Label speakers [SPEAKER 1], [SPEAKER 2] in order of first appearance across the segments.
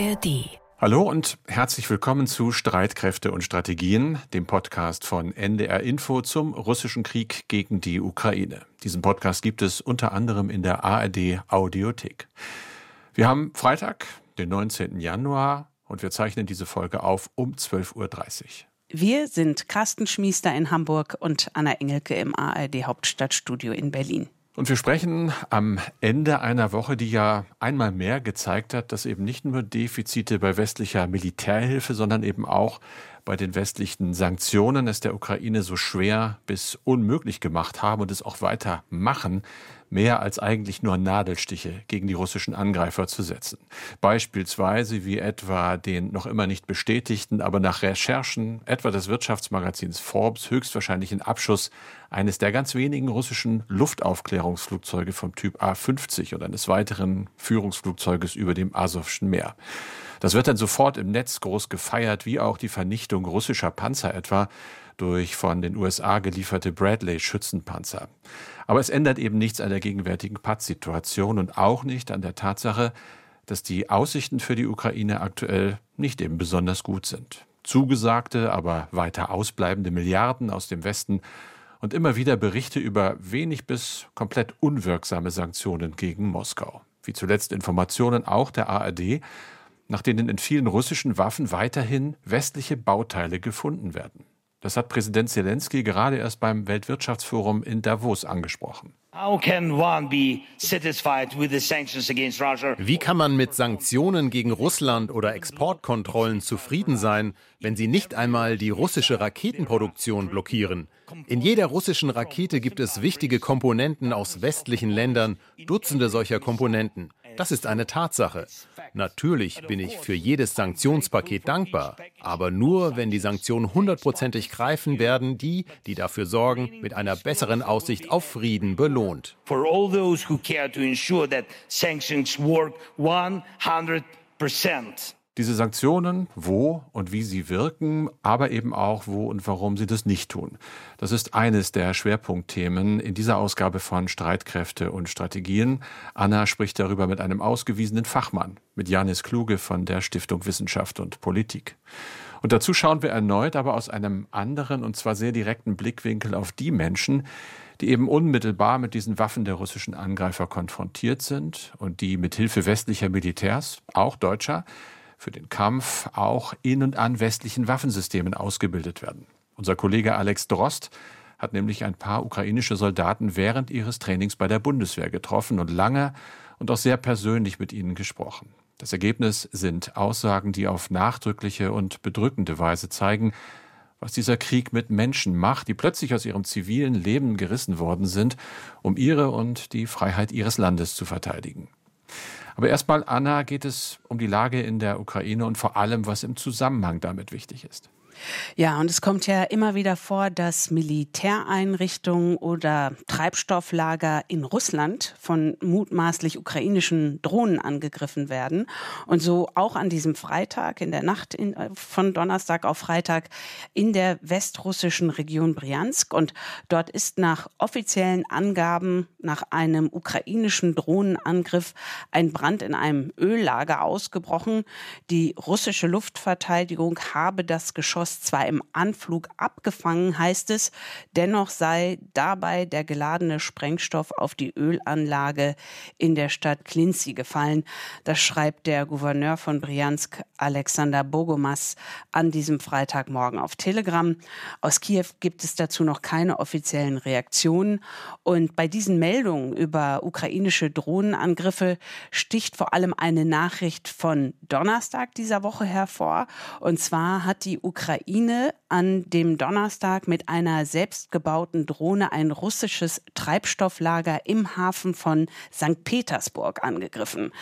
[SPEAKER 1] ARD.
[SPEAKER 2] Hallo und herzlich willkommen zu Streitkräfte und Strategien, dem Podcast von NDR Info zum russischen Krieg gegen die Ukraine. Diesen Podcast gibt es unter anderem in der ARD Audiothek. Wir haben Freitag, den 19. Januar und wir zeichnen diese Folge auf um 12.30 Uhr.
[SPEAKER 1] Wir sind Carsten Schmiester in Hamburg und Anna Engelke im ARD Hauptstadtstudio in Berlin.
[SPEAKER 2] Und wir sprechen am Ende einer Woche, die ja einmal mehr gezeigt hat, dass eben nicht nur Defizite bei westlicher Militärhilfe, sondern eben auch bei den westlichen Sanktionen es der Ukraine so schwer bis unmöglich gemacht haben und es auch weiter machen, mehr als eigentlich nur Nadelstiche gegen die russischen Angreifer zu setzen. Beispielsweise wie etwa den noch immer nicht bestätigten, aber nach Recherchen etwa des Wirtschaftsmagazins Forbes höchstwahrscheinlichen Abschuss eines der ganz wenigen russischen Luftaufklärungsflugzeuge vom Typ A-50 und eines weiteren Führungsflugzeuges über dem Asowschen Meer. Das wird dann sofort im Netz groß gefeiert, wie auch die Vernichtung russischer Panzer etwa durch von den USA gelieferte Bradley-Schützenpanzer. Aber es ändert eben nichts an der gegenwärtigen Paz-Situation und auch nicht an der Tatsache, dass die Aussichten für die Ukraine aktuell nicht eben besonders gut sind. Zugesagte, aber weiter ausbleibende Milliarden aus dem Westen und immer wieder Berichte über wenig bis komplett unwirksame Sanktionen gegen Moskau. Wie zuletzt Informationen auch der ARD, nach denen in vielen russischen Waffen weiterhin westliche Bauteile gefunden werden. Das hat Präsident Zelensky gerade erst beim Weltwirtschaftsforum in Davos angesprochen.
[SPEAKER 3] Wie kann man mit Sanktionen gegen Russland oder Exportkontrollen zufrieden sein, wenn sie nicht einmal die russische Raketenproduktion blockieren? In jeder russischen Rakete gibt es wichtige Komponenten aus westlichen Ländern, Dutzende solcher Komponenten. Das ist eine Tatsache. Natürlich bin ich für jedes Sanktionspaket dankbar, aber nur, wenn die Sanktionen hundertprozentig greifen werden, die, die dafür sorgen, mit einer besseren Aussicht auf Frieden belohnt. For all those who care to ensure that
[SPEAKER 2] sanctions work 100%. Diese Sanktionen, wo und wie sie wirken, aber eben auch wo und warum sie das nicht tun. Das ist eines der Schwerpunktthemen in dieser Ausgabe von Streitkräfte und Strategien. Anna spricht darüber mit einem ausgewiesenen Fachmann, mit Janis Kluge von der Stiftung Wissenschaft und Politik. Und dazu schauen wir erneut aber aus einem anderen und zwar sehr direkten Blickwinkel auf die Menschen, die eben unmittelbar mit diesen Waffen der russischen Angreifer konfrontiert sind und die mit Hilfe westlicher Militärs, auch deutscher, für den Kampf auch in und an westlichen Waffensystemen ausgebildet werden. Unser Kollege Alex Drost hat nämlich ein paar ukrainische Soldaten während ihres Trainings bei der Bundeswehr getroffen und lange und auch sehr persönlich mit ihnen gesprochen. Das Ergebnis sind Aussagen, die auf nachdrückliche und bedrückende Weise zeigen, was dieser Krieg mit Menschen macht, die plötzlich aus ihrem zivilen Leben gerissen worden sind, um ihre und die Freiheit ihres Landes zu verteidigen. Aber erstmal, Anna, geht es um die Lage in der Ukraine und vor allem, was im Zusammenhang damit wichtig ist.
[SPEAKER 1] Ja, und es kommt ja immer wieder vor, dass Militäreinrichtungen oder Treibstofflager in Russland von mutmaßlich ukrainischen Drohnen angegriffen werden. Und so auch an diesem Freitag, in der Nacht in, äh, von Donnerstag auf Freitag in der westrussischen Region Briansk. Und dort ist nach offiziellen Angaben nach einem ukrainischen Drohnenangriff ein Brand in einem Öllager ausgebrochen. Die russische Luftverteidigung habe das Geschoss Geschoss zwar im Anflug abgefangen, heißt es, dennoch sei dabei der geladene Sprengstoff auf die Ölanlage in der Stadt Klinzi gefallen. Das schreibt der Gouverneur von Briansk, Alexander Bogomas, an diesem Freitagmorgen auf Telegram. Aus Kiew gibt es dazu noch keine offiziellen Reaktionen. Und bei diesen Meldungen über ukrainische Drohnenangriffe sticht vor allem eine Nachricht von Donnerstag dieser Woche hervor. Und zwar hat die Ukraine Ukraine an dem Donnerstag mit einer selbstgebauten Drohne ein russisches Treibstofflager im Hafen von St. Petersburg angegriffen.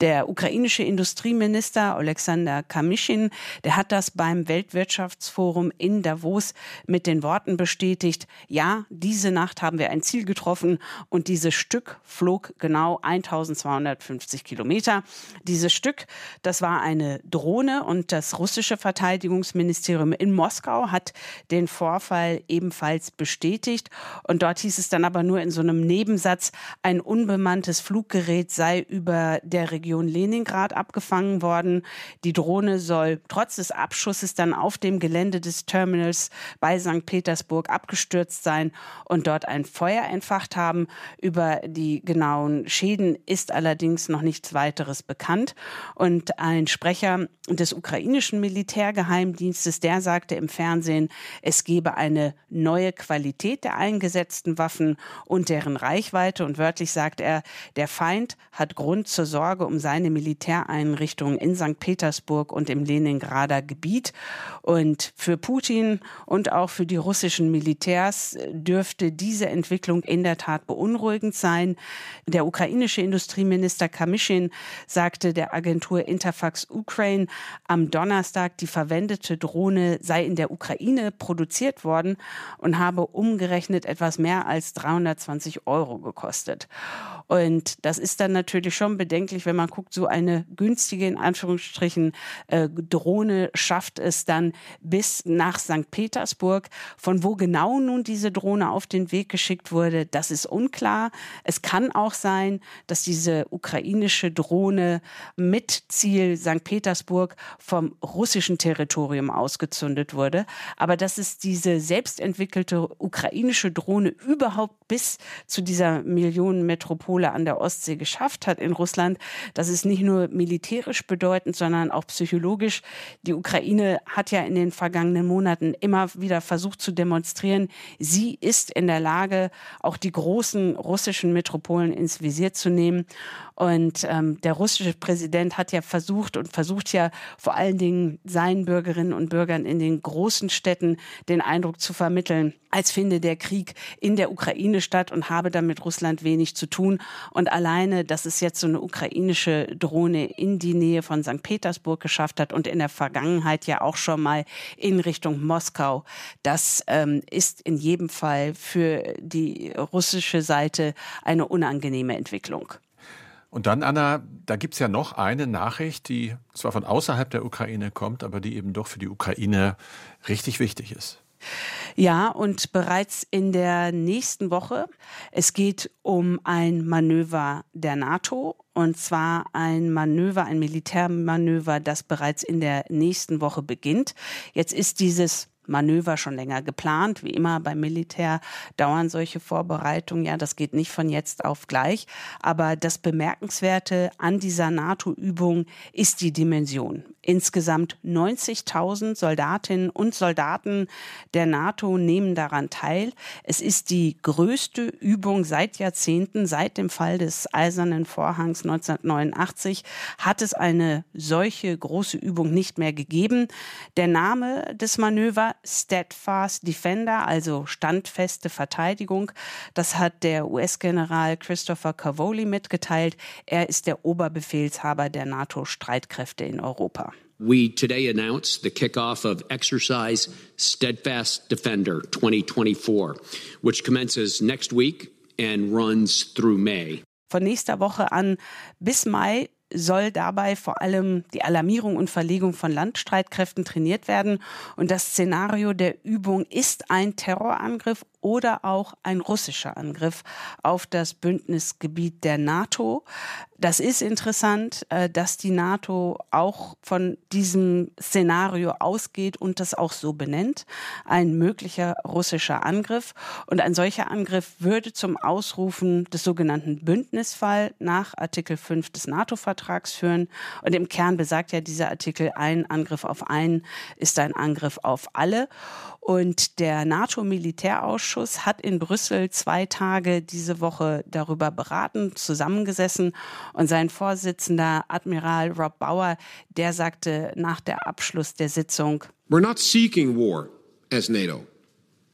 [SPEAKER 1] Der ukrainische Industrieminister Alexander Kamischin, der hat das beim Weltwirtschaftsforum in Davos mit den Worten bestätigt, ja, diese Nacht haben wir ein Ziel getroffen und dieses Stück flog genau 1250 Kilometer. Dieses Stück, das war eine Drohne und das russische Verteidigungsministerium Außenministerium in Moskau hat den Vorfall ebenfalls bestätigt. Und dort hieß es dann aber nur in so einem Nebensatz, ein unbemanntes Fluggerät sei über der Region Leningrad abgefangen worden. Die Drohne soll trotz des Abschusses dann auf dem Gelände des Terminals bei St. Petersburg abgestürzt sein und dort ein Feuer entfacht haben. Über die genauen Schäden ist allerdings noch nichts weiteres bekannt. Und ein Sprecher des ukrainischen Militärgeheimdienstes, der sagte im Fernsehen, es gebe eine neue Qualität der eingesetzten Waffen und deren Reichweite. Und wörtlich sagt er, der Feind hat Grund zur Sorge um seine Militäreinrichtungen in St. Petersburg und im Leningrader Gebiet. Und für Putin und auch für die russischen Militärs dürfte diese Entwicklung in der Tat beunruhigend sein. Der ukrainische Industrieminister Kamischin sagte der Agentur Interfax Ukraine am Donnerstag, die verwendete Drohne sei in der Ukraine produziert worden und habe umgerechnet etwas mehr als 320 Euro gekostet. Und das ist dann natürlich schon bedenklich, wenn man guckt, so eine günstige, in Anführungsstrichen, äh, Drohne schafft es dann bis nach St. Petersburg. Von wo genau nun diese Drohne auf den Weg geschickt wurde, das ist unklar. Es kann auch sein, dass diese ukrainische Drohne mit Ziel St. Petersburg vom russischen Territorium ausgezündet wurde. Aber dass es diese selbstentwickelte ukrainische Drohne überhaupt bis zu dieser Millionenmetropole an der Ostsee geschafft hat in Russland, das ist nicht nur militärisch bedeutend, sondern auch psychologisch. Die Ukraine hat ja in den vergangenen Monaten immer wieder versucht zu demonstrieren, sie ist in der Lage, auch die großen russischen Metropolen ins Visier zu nehmen. Und ähm, der russische Präsident hat ja versucht und versucht ja vor allen Dingen seinen Bürgerinnen und Bürgern in den großen Städten den Eindruck zu vermitteln, als finde der Krieg in der Ukraine statt und habe damit Russland wenig zu tun. Und alleine, dass es jetzt so eine ukrainische Drohne in die Nähe von St. Petersburg geschafft hat und in der Vergangenheit ja auch schon mal in Richtung Moskau, das ähm, ist in jedem Fall für die russische Seite eine unangenehme Entwicklung.
[SPEAKER 2] Und dann, Anna, da gibt es ja noch eine Nachricht, die zwar von außerhalb der Ukraine kommt, aber die eben doch für die Ukraine richtig wichtig ist.
[SPEAKER 1] Ja, und bereits in der nächsten Woche, es geht um ein Manöver der NATO und zwar ein Manöver, ein Militärmanöver, das bereits in der nächsten Woche beginnt. Jetzt ist dieses Manöver schon länger geplant. Wie immer beim Militär dauern solche Vorbereitungen. Ja, das geht nicht von jetzt auf gleich. Aber das Bemerkenswerte an dieser NATO-Übung ist die Dimension. Insgesamt 90.000 Soldatinnen und Soldaten der NATO nehmen daran teil. Es ist die größte Übung seit Jahrzehnten. Seit dem Fall des Eisernen Vorhangs 1989 hat es eine solche große Übung nicht mehr gegeben. Der Name des Manövers Steadfast Defender, also standfeste Verteidigung. Das hat der US-General Christopher Cavoli mitgeteilt. Er ist der Oberbefehlshaber der NATO-Streitkräfte in Europa.
[SPEAKER 4] We today announced the kickoff of Exercise Steadfast Defender 2024, which commences next week and runs through May.
[SPEAKER 1] Von nächster Woche an bis Mai soll dabei vor allem die Alarmierung und Verlegung von Landstreitkräften trainiert werden. Und das Szenario der Übung ist ein Terrorangriff oder auch ein russischer Angriff auf das Bündnisgebiet der NATO. Das ist interessant, äh, dass die NATO auch von diesem Szenario ausgeht und das auch so benennt. Ein möglicher russischer Angriff. Und ein solcher Angriff würde zum Ausrufen des sogenannten Bündnisfall nach Artikel 5 des NATO-Vertrags führen. Und im Kern besagt ja dieser Artikel, ein Angriff auf einen ist ein Angriff auf alle. Und der NATO-Militärausschuss hat in Brüssel zwei Tage diese Woche darüber beraten, zusammengesessen. Und sein Vorsitzender, Admiral Rob Bauer, der sagte nach der Abschluss der Sitzung,
[SPEAKER 5] We're not seeking war as NATO.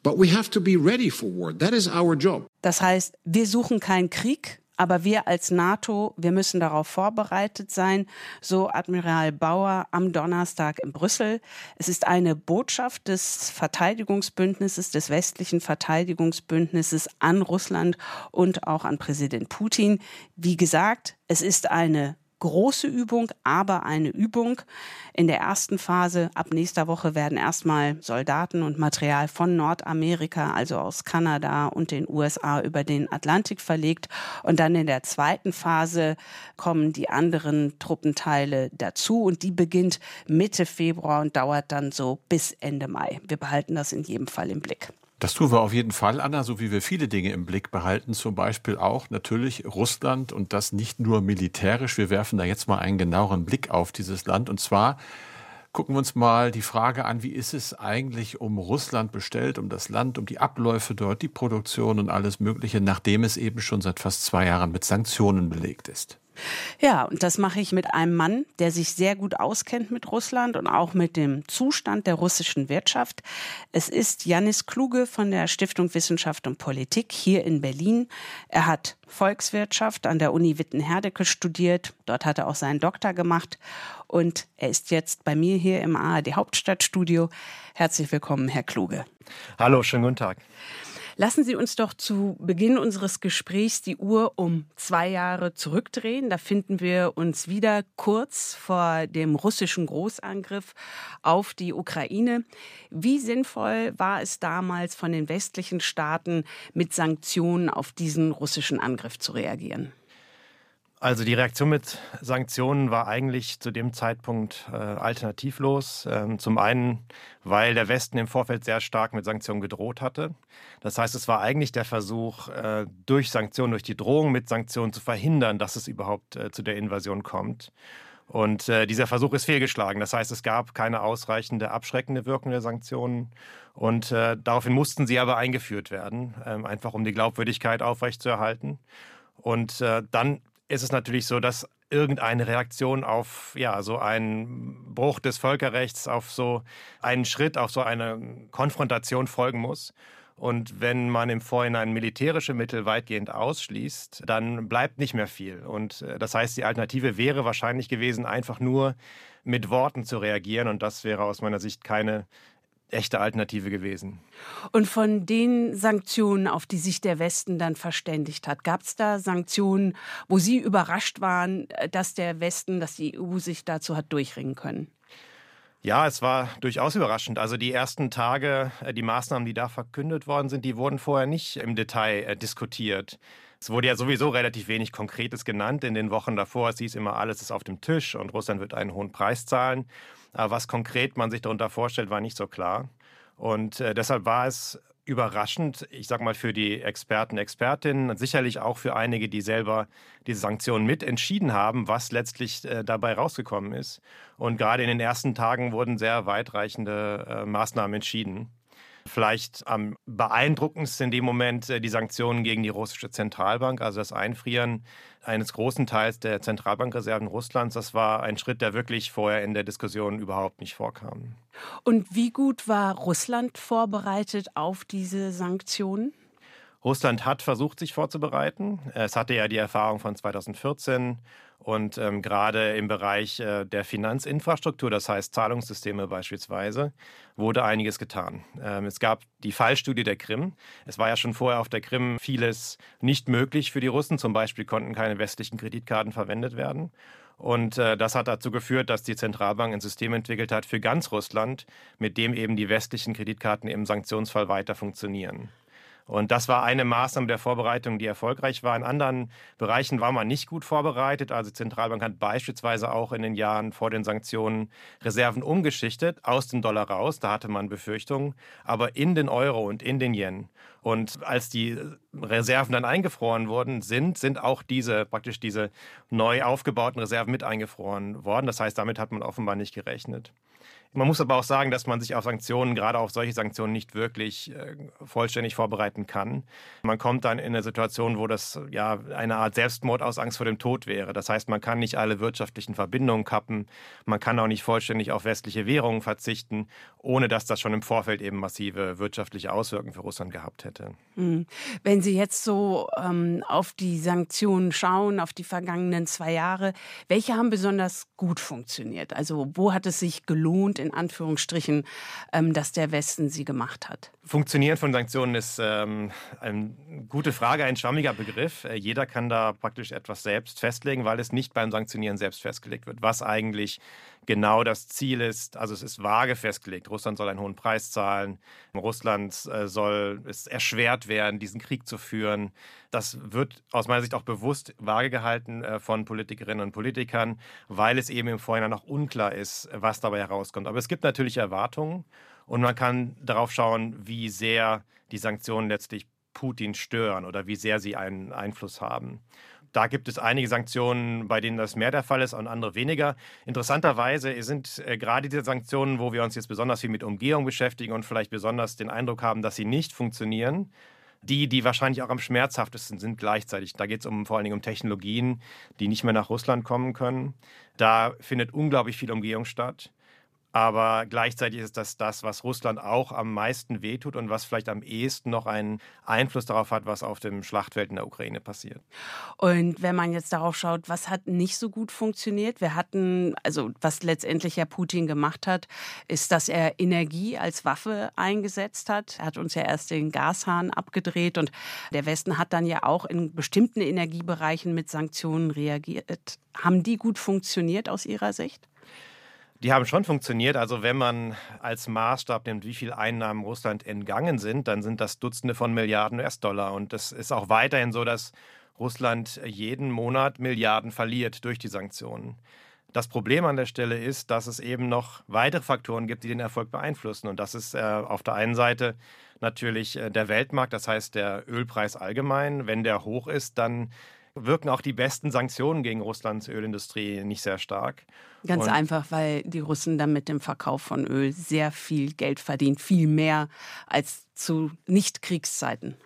[SPEAKER 5] But we have to be ready for war. That is our job.
[SPEAKER 1] Das heißt, wir suchen keinen Krieg, aber wir als NATO, wir müssen darauf vorbereitet sein, so Admiral Bauer am Donnerstag in Brüssel. Es ist eine Botschaft des Verteidigungsbündnisses, des westlichen Verteidigungsbündnisses an Russland und auch an Präsident Putin. Wie gesagt, es ist eine große Übung, aber eine Übung. In der ersten Phase ab nächster Woche werden erstmal Soldaten und Material von Nordamerika, also aus Kanada und den USA über den Atlantik verlegt. Und dann in der zweiten Phase kommen die anderen Truppenteile dazu und die beginnt Mitte Februar und dauert dann so bis Ende Mai. Wir behalten das in jedem Fall im Blick.
[SPEAKER 2] Das tun wir auf jeden Fall, Anna, so wie wir viele Dinge im Blick behalten, zum Beispiel auch natürlich Russland und das nicht nur militärisch. Wir werfen da jetzt mal einen genaueren Blick auf dieses Land und zwar gucken wir uns mal die Frage an, wie ist es eigentlich um Russland bestellt, um das Land, um die Abläufe dort, die Produktion und alles Mögliche, nachdem es eben schon seit fast zwei Jahren mit Sanktionen belegt ist.
[SPEAKER 1] Ja, und das mache ich mit einem Mann, der sich sehr gut auskennt mit Russland und auch mit dem Zustand der russischen Wirtschaft. Es ist Janis Kluge von der Stiftung Wissenschaft und Politik hier in Berlin. Er hat Volkswirtschaft an der Uni Witten-Herdecke studiert. Dort hat er auch seinen Doktor gemacht. Und er ist jetzt bei mir hier im ARD Hauptstadtstudio. Herzlich willkommen, Herr Kluge.
[SPEAKER 6] Hallo, schönen guten Tag.
[SPEAKER 1] Lassen Sie uns doch zu Beginn unseres Gesprächs die Uhr um zwei Jahre zurückdrehen. Da finden wir uns wieder kurz vor dem russischen Großangriff auf die Ukraine. Wie sinnvoll war es damals von den westlichen Staaten, mit Sanktionen auf diesen russischen Angriff zu reagieren?
[SPEAKER 6] Also die Reaktion mit Sanktionen war eigentlich zu dem Zeitpunkt äh, alternativlos. Ähm, zum einen, weil der Westen im Vorfeld sehr stark mit Sanktionen gedroht hatte. Das heißt, es war eigentlich der Versuch, äh, durch Sanktionen, durch die Drohung mit Sanktionen zu verhindern, dass es überhaupt äh, zu der Invasion kommt. Und äh, dieser Versuch ist fehlgeschlagen. Das heißt, es gab keine ausreichende abschreckende Wirkung der Sanktionen. Und äh, daraufhin mussten sie aber eingeführt werden, ähm, einfach um die Glaubwürdigkeit aufrechtzuerhalten. Und äh, dann ist es natürlich so, dass irgendeine Reaktion auf ja so einen Bruch des Völkerrechts, auf so einen Schritt, auf so eine Konfrontation folgen muss. Und wenn man im Vorhinein militärische Mittel weitgehend ausschließt, dann bleibt nicht mehr viel. Und äh, das heißt, die Alternative wäre wahrscheinlich gewesen, einfach nur mit Worten zu reagieren. Und das wäre aus meiner Sicht keine echte Alternative gewesen.
[SPEAKER 1] Und von den Sanktionen, auf die sich der Westen dann verständigt hat, gab es da Sanktionen, wo Sie überrascht waren, dass der Westen, dass die EU sich dazu hat durchringen können?
[SPEAKER 6] Ja, es war durchaus überraschend. Also die ersten Tage, äh, die Maßnahmen, die da verkündet worden sind, die wurden vorher nicht im Detail äh, diskutiert. Es wurde ja sowieso relativ wenig Konkretes genannt in den Wochen davor. Es hieß immer, alles ist auf dem Tisch und Russland wird einen hohen Preis zahlen. Aber was konkret man sich darunter vorstellt, war nicht so klar. Und äh, deshalb war es überraschend, ich sage mal für die Experten, Expertinnen, sicherlich auch für einige, die selber diese Sanktionen mitentschieden haben, was letztlich äh, dabei rausgekommen ist. Und gerade in den ersten Tagen wurden sehr weitreichende äh, Maßnahmen entschieden. Vielleicht am beeindruckendsten in dem Moment äh, die Sanktionen gegen die russische Zentralbank, also das Einfrieren eines großen Teils der Zentralbankreserven Russlands. Das war ein Schritt, der wirklich vorher in der Diskussion überhaupt nicht vorkam.
[SPEAKER 1] Und wie gut war Russland vorbereitet auf diese Sanktionen?
[SPEAKER 6] Russland hat versucht, sich vorzubereiten. Es hatte ja die Erfahrung von 2014 und ähm, gerade im Bereich äh, der Finanzinfrastruktur, das heißt Zahlungssysteme beispielsweise, wurde einiges getan. Ähm, es gab die Fallstudie der Krim. Es war ja schon vorher auf der Krim vieles nicht möglich für die Russen. Zum Beispiel konnten keine westlichen Kreditkarten verwendet werden. Und äh, das hat dazu geführt, dass die Zentralbank ein System entwickelt hat für ganz Russland, mit dem eben die westlichen Kreditkarten im Sanktionsfall weiter funktionieren. Und das war eine Maßnahme der Vorbereitung, die erfolgreich war. In anderen Bereichen war man nicht gut vorbereitet. Also die Zentralbank hat beispielsweise auch in den Jahren vor den Sanktionen Reserven umgeschichtet, aus dem Dollar raus. Da hatte man Befürchtungen, aber in den Euro und in den Yen. Und als die Reserven dann eingefroren worden sind, sind auch diese praktisch diese neu aufgebauten Reserven mit eingefroren worden. Das heißt, damit hat man offenbar nicht gerechnet. Man muss aber auch sagen, dass man sich auf Sanktionen, gerade auf solche Sanktionen, nicht wirklich äh, vollständig vorbereiten kann. Man kommt dann in eine Situation, wo das ja eine Art Selbstmord aus Angst vor dem Tod wäre. Das heißt, man kann nicht alle wirtschaftlichen Verbindungen kappen, man kann auch nicht vollständig auf westliche Währungen verzichten, ohne dass das schon im Vorfeld eben massive wirtschaftliche Auswirkungen für Russland gehabt hätte.
[SPEAKER 1] Hm. Wenn Sie jetzt so ähm, auf die Sanktionen schauen, auf die vergangenen zwei Jahre, welche haben besonders gut funktioniert? Also wo hat es sich gelohnt? In Anführungsstrichen, ähm, dass der Westen sie gemacht hat?
[SPEAKER 6] Funktionieren von Sanktionen ist ähm, eine gute Frage, ein schwammiger Begriff. Äh, jeder kann da praktisch etwas selbst festlegen, weil es nicht beim Sanktionieren selbst festgelegt wird, was eigentlich genau das Ziel ist. Also es ist vage festgelegt. Russland soll einen hohen Preis zahlen. Russland äh, soll es erschwert werden, diesen Krieg zu führen. Das wird aus meiner Sicht auch bewusst vage gehalten äh, von Politikerinnen und Politikern, weil es eben im Vorhinein noch unklar ist, was dabei herauskommt. Aber es gibt natürlich Erwartungen und man kann darauf schauen, wie sehr die Sanktionen letztlich Putin stören oder wie sehr sie einen Einfluss haben. Da gibt es einige Sanktionen, bei denen das mehr der Fall ist und andere weniger. Interessanterweise sind äh, gerade diese Sanktionen, wo wir uns jetzt besonders viel mit Umgehung beschäftigen und vielleicht besonders den Eindruck haben, dass sie nicht funktionieren, die, die wahrscheinlich auch am schmerzhaftesten sind gleichzeitig. Da geht es um, vor allen Dingen um Technologien, die nicht mehr nach Russland kommen können. Da findet unglaublich viel Umgehung statt. Aber gleichzeitig ist das das, was Russland auch am meisten wehtut und was vielleicht am ehesten noch einen Einfluss darauf hat, was auf dem Schlachtfeld in der Ukraine passiert.
[SPEAKER 1] Und wenn man jetzt darauf schaut, was hat nicht so gut funktioniert? Wir hatten, also was letztendlich ja Putin gemacht hat, ist, dass er Energie als Waffe eingesetzt hat. Er hat uns ja erst den Gashahn abgedreht und der Westen hat dann ja auch in bestimmten Energiebereichen mit Sanktionen reagiert. Haben die gut funktioniert aus Ihrer Sicht?
[SPEAKER 6] Die haben schon funktioniert. Also wenn man als Maßstab nimmt, wie viel Einnahmen Russland entgangen sind, dann sind das Dutzende von Milliarden US-Dollar. Und es ist auch weiterhin so, dass Russland jeden Monat Milliarden verliert durch die Sanktionen. Das Problem an der Stelle ist, dass es eben noch weitere Faktoren gibt, die den Erfolg beeinflussen. Und das ist äh, auf der einen Seite natürlich äh, der Weltmarkt, das heißt der Ölpreis allgemein. Wenn der hoch ist, dann wirken auch die besten Sanktionen gegen Russlands Ölindustrie nicht sehr stark.
[SPEAKER 1] Ganz und einfach, weil die Russen dann mit dem Verkauf von Öl sehr viel Geld verdienen, viel mehr als zu Nicht-Kriegszeiten.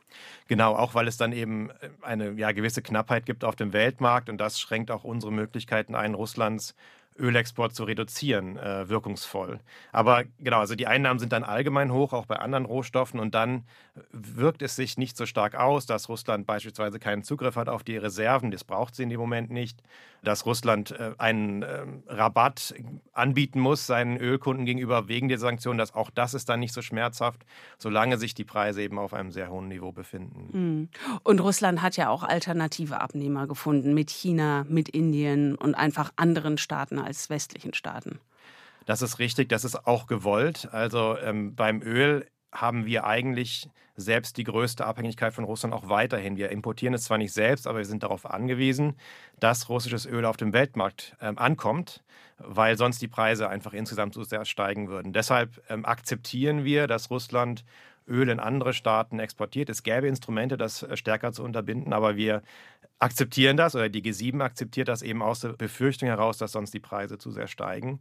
[SPEAKER 6] Genau, auch weil es dann eben eine ja, gewisse Knappheit gibt auf dem Weltmarkt und das schränkt auch unsere Möglichkeiten ein, Russlands Ölexport zu reduzieren, äh, wirkungsvoll. Aber genau, also die Einnahmen sind dann allgemein hoch, auch bei anderen Rohstoffen. Und dann wirkt es sich nicht so stark aus, dass Russland beispielsweise keinen Zugriff hat auf die Reserven. Das braucht sie in dem Moment nicht. Dass Russland äh, einen äh, Rabatt anbieten muss seinen Ölkunden gegenüber wegen der Sanktionen, dass auch das ist dann nicht so schmerzhaft, solange sich die Preise eben auf einem sehr hohen Niveau befinden.
[SPEAKER 1] Hm. Und Russland hat ja auch alternative Abnehmer gefunden mit China, mit Indien und einfach anderen Staaten als westlichen Staaten.
[SPEAKER 6] Das ist richtig, das ist auch gewollt. Also ähm, beim Öl haben wir eigentlich selbst die größte Abhängigkeit von Russland auch weiterhin. Wir importieren es zwar nicht selbst, aber wir sind darauf angewiesen, dass russisches Öl auf dem Weltmarkt ähm, ankommt, weil sonst die Preise einfach insgesamt so sehr steigen würden. Deshalb ähm, akzeptieren wir, dass Russland Öl in andere Staaten exportiert. Es gäbe Instrumente, das äh, stärker zu unterbinden, aber wir akzeptieren das oder die G7 akzeptiert das eben aus der Befürchtung heraus, dass sonst die Preise zu sehr steigen.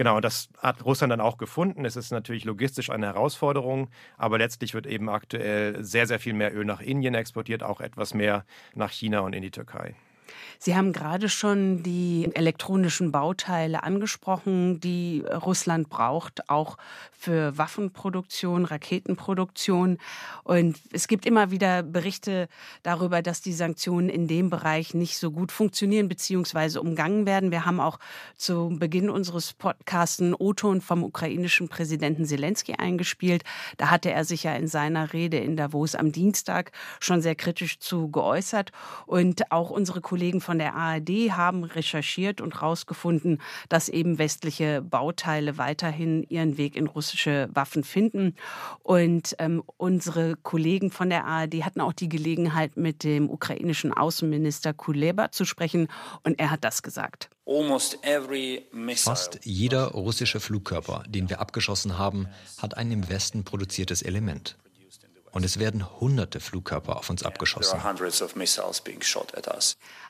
[SPEAKER 6] Genau, das hat Russland dann auch gefunden. Es ist natürlich logistisch eine Herausforderung, aber letztlich wird eben aktuell sehr, sehr viel mehr Öl nach Indien exportiert, auch etwas mehr nach China und in die Türkei.
[SPEAKER 1] Sie haben gerade schon die elektronischen Bauteile angesprochen, die Russland braucht, auch für Waffenproduktion, Raketenproduktion. Und es gibt immer wieder Berichte darüber, dass die Sanktionen in dem Bereich nicht so gut funktionieren bzw. umgangen werden. Wir haben auch zu Beginn unseres Podcasts einen O-Ton vom ukrainischen Präsidenten Zelensky eingespielt. Da hatte er sich ja in seiner Rede in Davos am Dienstag schon sehr kritisch zu geäußert. Und auch unsere Kollegen Kollegen von der ARD haben recherchiert und herausgefunden, dass eben westliche Bauteile weiterhin ihren Weg in russische Waffen finden. Und ähm, unsere Kollegen von der ARD hatten auch die Gelegenheit, mit dem ukrainischen Außenminister Kuleba zu sprechen. Und er hat das gesagt.
[SPEAKER 7] Fast jeder russische Flugkörper, den wir abgeschossen haben, hat ein im Westen produziertes Element. Und es werden hunderte Flugkörper auf uns abgeschossen.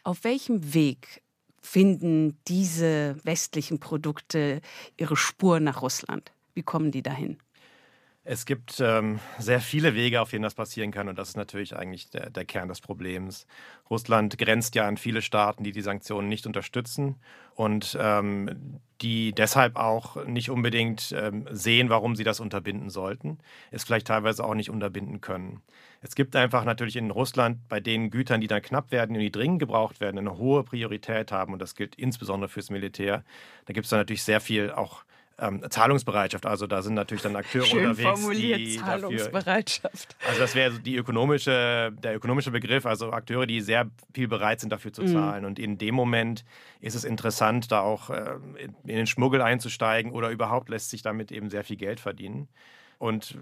[SPEAKER 1] Auf welchem Weg finden diese westlichen Produkte ihre Spur nach Russland? Wie kommen die dahin?
[SPEAKER 6] Es gibt ähm, sehr viele Wege, auf denen das passieren kann. Und das ist natürlich eigentlich der, der, Kern des Problems. Russland grenzt ja an viele Staaten, die die Sanktionen nicht unterstützen und ähm, die deshalb auch nicht unbedingt ähm, sehen, warum sie das unterbinden sollten, es vielleicht teilweise auch nicht unterbinden können. Es gibt einfach natürlich in Russland bei den Gütern, die dann knapp werden und die dringend gebraucht werden, eine hohe Priorität haben. Und das gilt insbesondere fürs Militär. Da gibt es dann natürlich sehr viel auch ähm, Zahlungsbereitschaft. Also da sind natürlich dann Akteure
[SPEAKER 1] Schön
[SPEAKER 6] unterwegs.
[SPEAKER 1] Formuliert,
[SPEAKER 6] die
[SPEAKER 1] Zahlungsbereitschaft.
[SPEAKER 6] Dafür, also das wäre die ökonomische, der ökonomische Begriff, also Akteure, die sehr viel bereit sind, dafür zu mhm. zahlen. Mhm. Und in dem Moment ist es interessant, da auch äh, in den Schmuggel einzusteigen oder überhaupt lässt sich damit eben sehr viel Geld verdienen. Und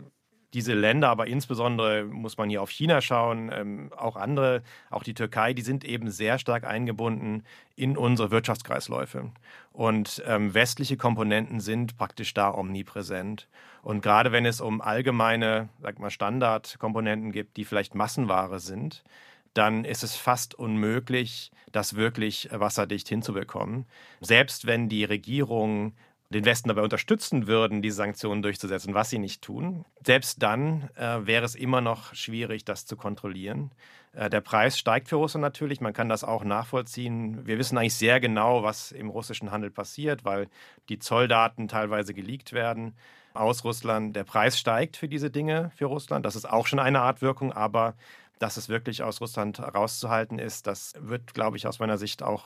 [SPEAKER 6] diese Länder, aber insbesondere muss man hier auf China schauen, ähm, auch andere, auch die Türkei, die sind eben sehr stark eingebunden in unsere Wirtschaftskreisläufe. Und ähm, westliche Komponenten sind praktisch da omnipräsent. Und gerade wenn es um allgemeine, sag mal, Standardkomponenten gibt, die vielleicht Massenware sind, dann ist es fast unmöglich, das wirklich wasserdicht hinzubekommen. Selbst wenn die Regierung den Westen dabei unterstützen würden, diese Sanktionen durchzusetzen, was sie nicht tun. Selbst dann äh, wäre es immer noch schwierig, das zu kontrollieren. Äh, der Preis steigt für Russland natürlich, man kann das auch nachvollziehen. Wir wissen eigentlich sehr genau, was im russischen Handel passiert, weil die Zolldaten teilweise geleakt werden aus Russland. Der Preis steigt für diese Dinge für Russland. Das ist auch schon eine Art Wirkung, aber dass es wirklich aus Russland rauszuhalten ist, das wird, glaube ich, aus meiner Sicht auch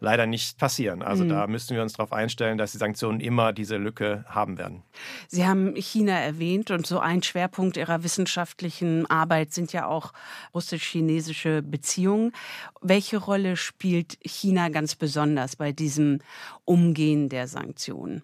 [SPEAKER 6] leider nicht passieren. Also mhm. da müssen wir uns darauf einstellen, dass die Sanktionen immer diese Lücke haben werden.
[SPEAKER 1] Sie haben China erwähnt und so ein Schwerpunkt Ihrer wissenschaftlichen Arbeit sind ja auch russisch-chinesische Beziehungen. Welche Rolle spielt China ganz besonders bei diesem Umgehen der Sanktionen?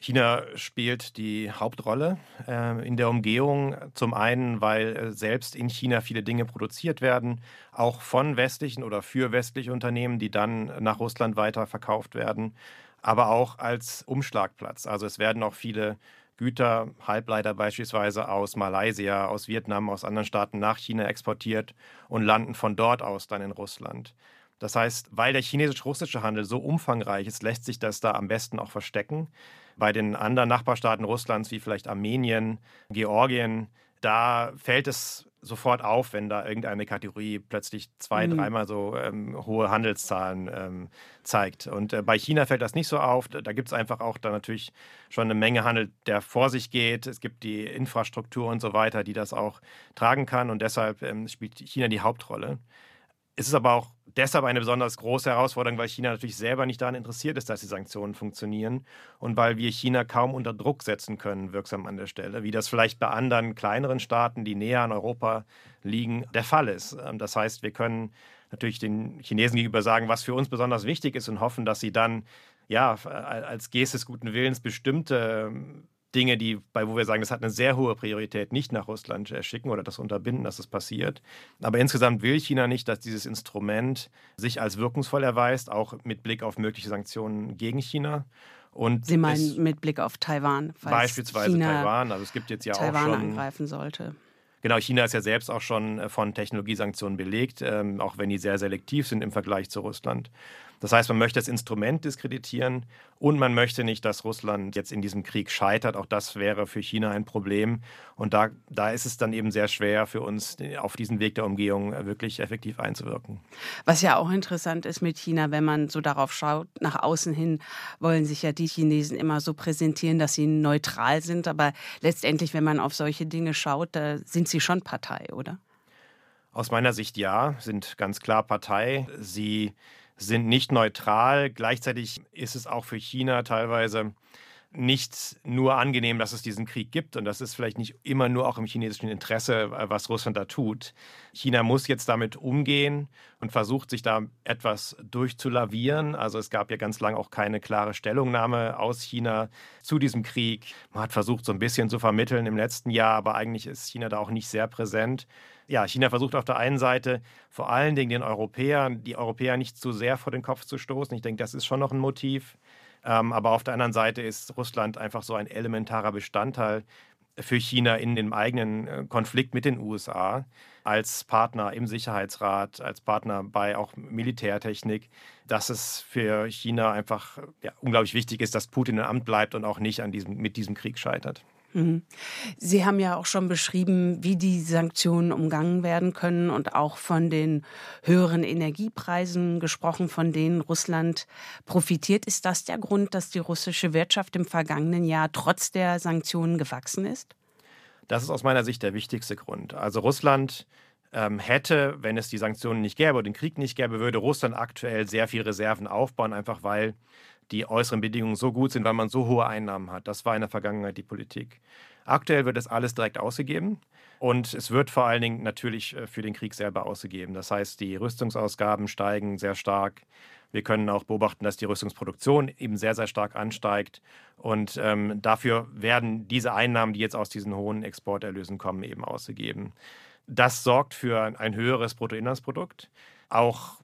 [SPEAKER 6] China spielt die Hauptrolle äh, in der Umgehung. Zum einen, weil äh, selbst in China viele Dinge produziert werden, auch von westlichen oder für westliche Unternehmen, die dann nach Russland weiter verkauft werden, aber auch als Umschlagplatz. Also es werden auch viele Güter, Halbleiter beispielsweise aus Malaysia, aus Vietnam, aus anderen Staaten nach China exportiert und landen von dort aus dann in Russland. Das heißt, weil der chinesisch-russische Handel so umfangreich ist, lässt sich das da am besten auch verstecken. Bei den anderen Nachbarstaaten Russlands, wie vielleicht Armenien, Georgien, da fällt es sofort auf, wenn da irgendeine Kategorie plötzlich zwei, mhm. dreimal so ähm, hohe Handelszahlen ähm, zeigt. Und äh, bei China fällt das nicht so auf. Da gibt es einfach auch da natürlich schon eine Menge Handel, der vor sich geht. Es gibt die Infrastruktur und so weiter, die das auch tragen kann. Und deshalb ähm, spielt China die Hauptrolle. Es ist aber auch deshalb eine besonders große Herausforderung, weil China natürlich selber nicht daran interessiert ist, dass die Sanktionen funktionieren und weil wir China kaum unter Druck setzen können, wirksam an der Stelle, wie das vielleicht bei anderen kleineren Staaten, die näher an Europa liegen, der Fall ist. Ähm, das heißt, wir können natürlich den Chinesen gegenüber sagen, was für uns besonders wichtig ist und hoffen, dass sie dann ja als Geste des guten Willens bestimmte ähm, Dinge, die, bei wo wir sagen, das hat eine sehr hohe Priorität, nicht nach Russland äh, schicken oder das unterbinden, dass es das passiert. Aber insgesamt will China nicht, dass dieses Instrument sich als wirkungsvoll erweist, auch mit Blick auf mögliche Sanktionen gegen China.
[SPEAKER 1] Und Sie meinen mit Blick auf Taiwan?
[SPEAKER 6] Beispielsweise China Taiwan. Also es gibt jetzt ja
[SPEAKER 1] Taiwan
[SPEAKER 6] auch
[SPEAKER 1] schon angreifen sollte.
[SPEAKER 6] Genau, China ist ja selbst auch schon äh, von Technologiesanktionen belegt, ähm, auch wenn die sehr selektiv sind im Vergleich zu Russland. Das heißt, man möchte das Instrument diskreditieren und man möchte nicht, dass Russland jetzt in diesem Krieg scheitert. Auch das wäre für China ein Problem. Und da, da ist es dann eben sehr schwer für uns, auf diesen Weg der Umgehung wirklich effektiv einzuwirken.
[SPEAKER 1] Was ja auch interessant ist mit China, wenn man so darauf schaut, nach außen hin wollen sich ja die Chinesen immer so präsentieren, dass sie neutral sind. Aber letztendlich, wenn man auf solche Dinge schaut, da sind sie schon Partei, oder?
[SPEAKER 6] Aus meiner Sicht ja, sind ganz klar Partei. Sie sind nicht neutral. Gleichzeitig ist es auch für China teilweise nicht nur angenehm, dass es diesen Krieg gibt und das ist vielleicht nicht immer nur auch im chinesischen Interesse, was Russland da tut. China muss jetzt damit umgehen und versucht sich da etwas durchzulavieren. Also es gab ja ganz lange auch keine klare Stellungnahme aus China zu diesem Krieg. Man hat versucht so ein bisschen zu vermitteln im letzten Jahr, aber eigentlich ist China da auch nicht sehr präsent ja, China versucht auf der einen Seite vor allen Dingen den Europäern, die Europäer nicht zu sehr vor den Kopf zu stoßen. Ich denke, das ist schon noch ein Motiv. Ähm, aber auf der anderen Seite ist Russland einfach so ein elementarer Bestandteil für China in dem eigenen äh, Konflikt mit den USA als Partner im Sicherheitsrat, als Partner bei auch Militärtechnik, dass es für China einfach ja, unglaublich wichtig ist, dass Putin im Amt bleibt und auch nicht an diesem, mit diesem Krieg scheitert.
[SPEAKER 1] Mhm. Sie haben ja auch schon beschrieben, wie die Sanktionen umgangen werden können und auch von den höheren Energiepreisen gesprochen, von denen Russland profitiert. Ist das der Grund, dass die russische Wirtschaft im vergangenen Jahr trotz der Sanktionen gewachsen ist?
[SPEAKER 6] Das ist aus meiner Sicht der wichtigste Grund. Also Russland ähm, hätte, wenn es die Sanktionen nicht gäbe oder den Krieg nicht gäbe, würde Russland aktuell sehr viel Reserven aufbauen, einfach weil die äußeren Bedingungen so gut sind, weil man so hohe Einnahmen hat. Das war in der Vergangenheit die Politik. Aktuell wird das alles direkt ausgegeben. Und es wird vor allen Dingen natürlich äh, für den Krieg selber ausgegeben. Das heißt, die Rüstungsausgaben steigen sehr stark. Wir können auch beobachten, dass die Rüstungsproduktion eben sehr, sehr stark ansteigt. Und ähm, dafür werden diese Einnahmen, die jetzt aus diesen hohen Exporterlösen kommen, eben ausgegeben. Das sorgt für ein höheres Bruttoinlandsprodukt. Auch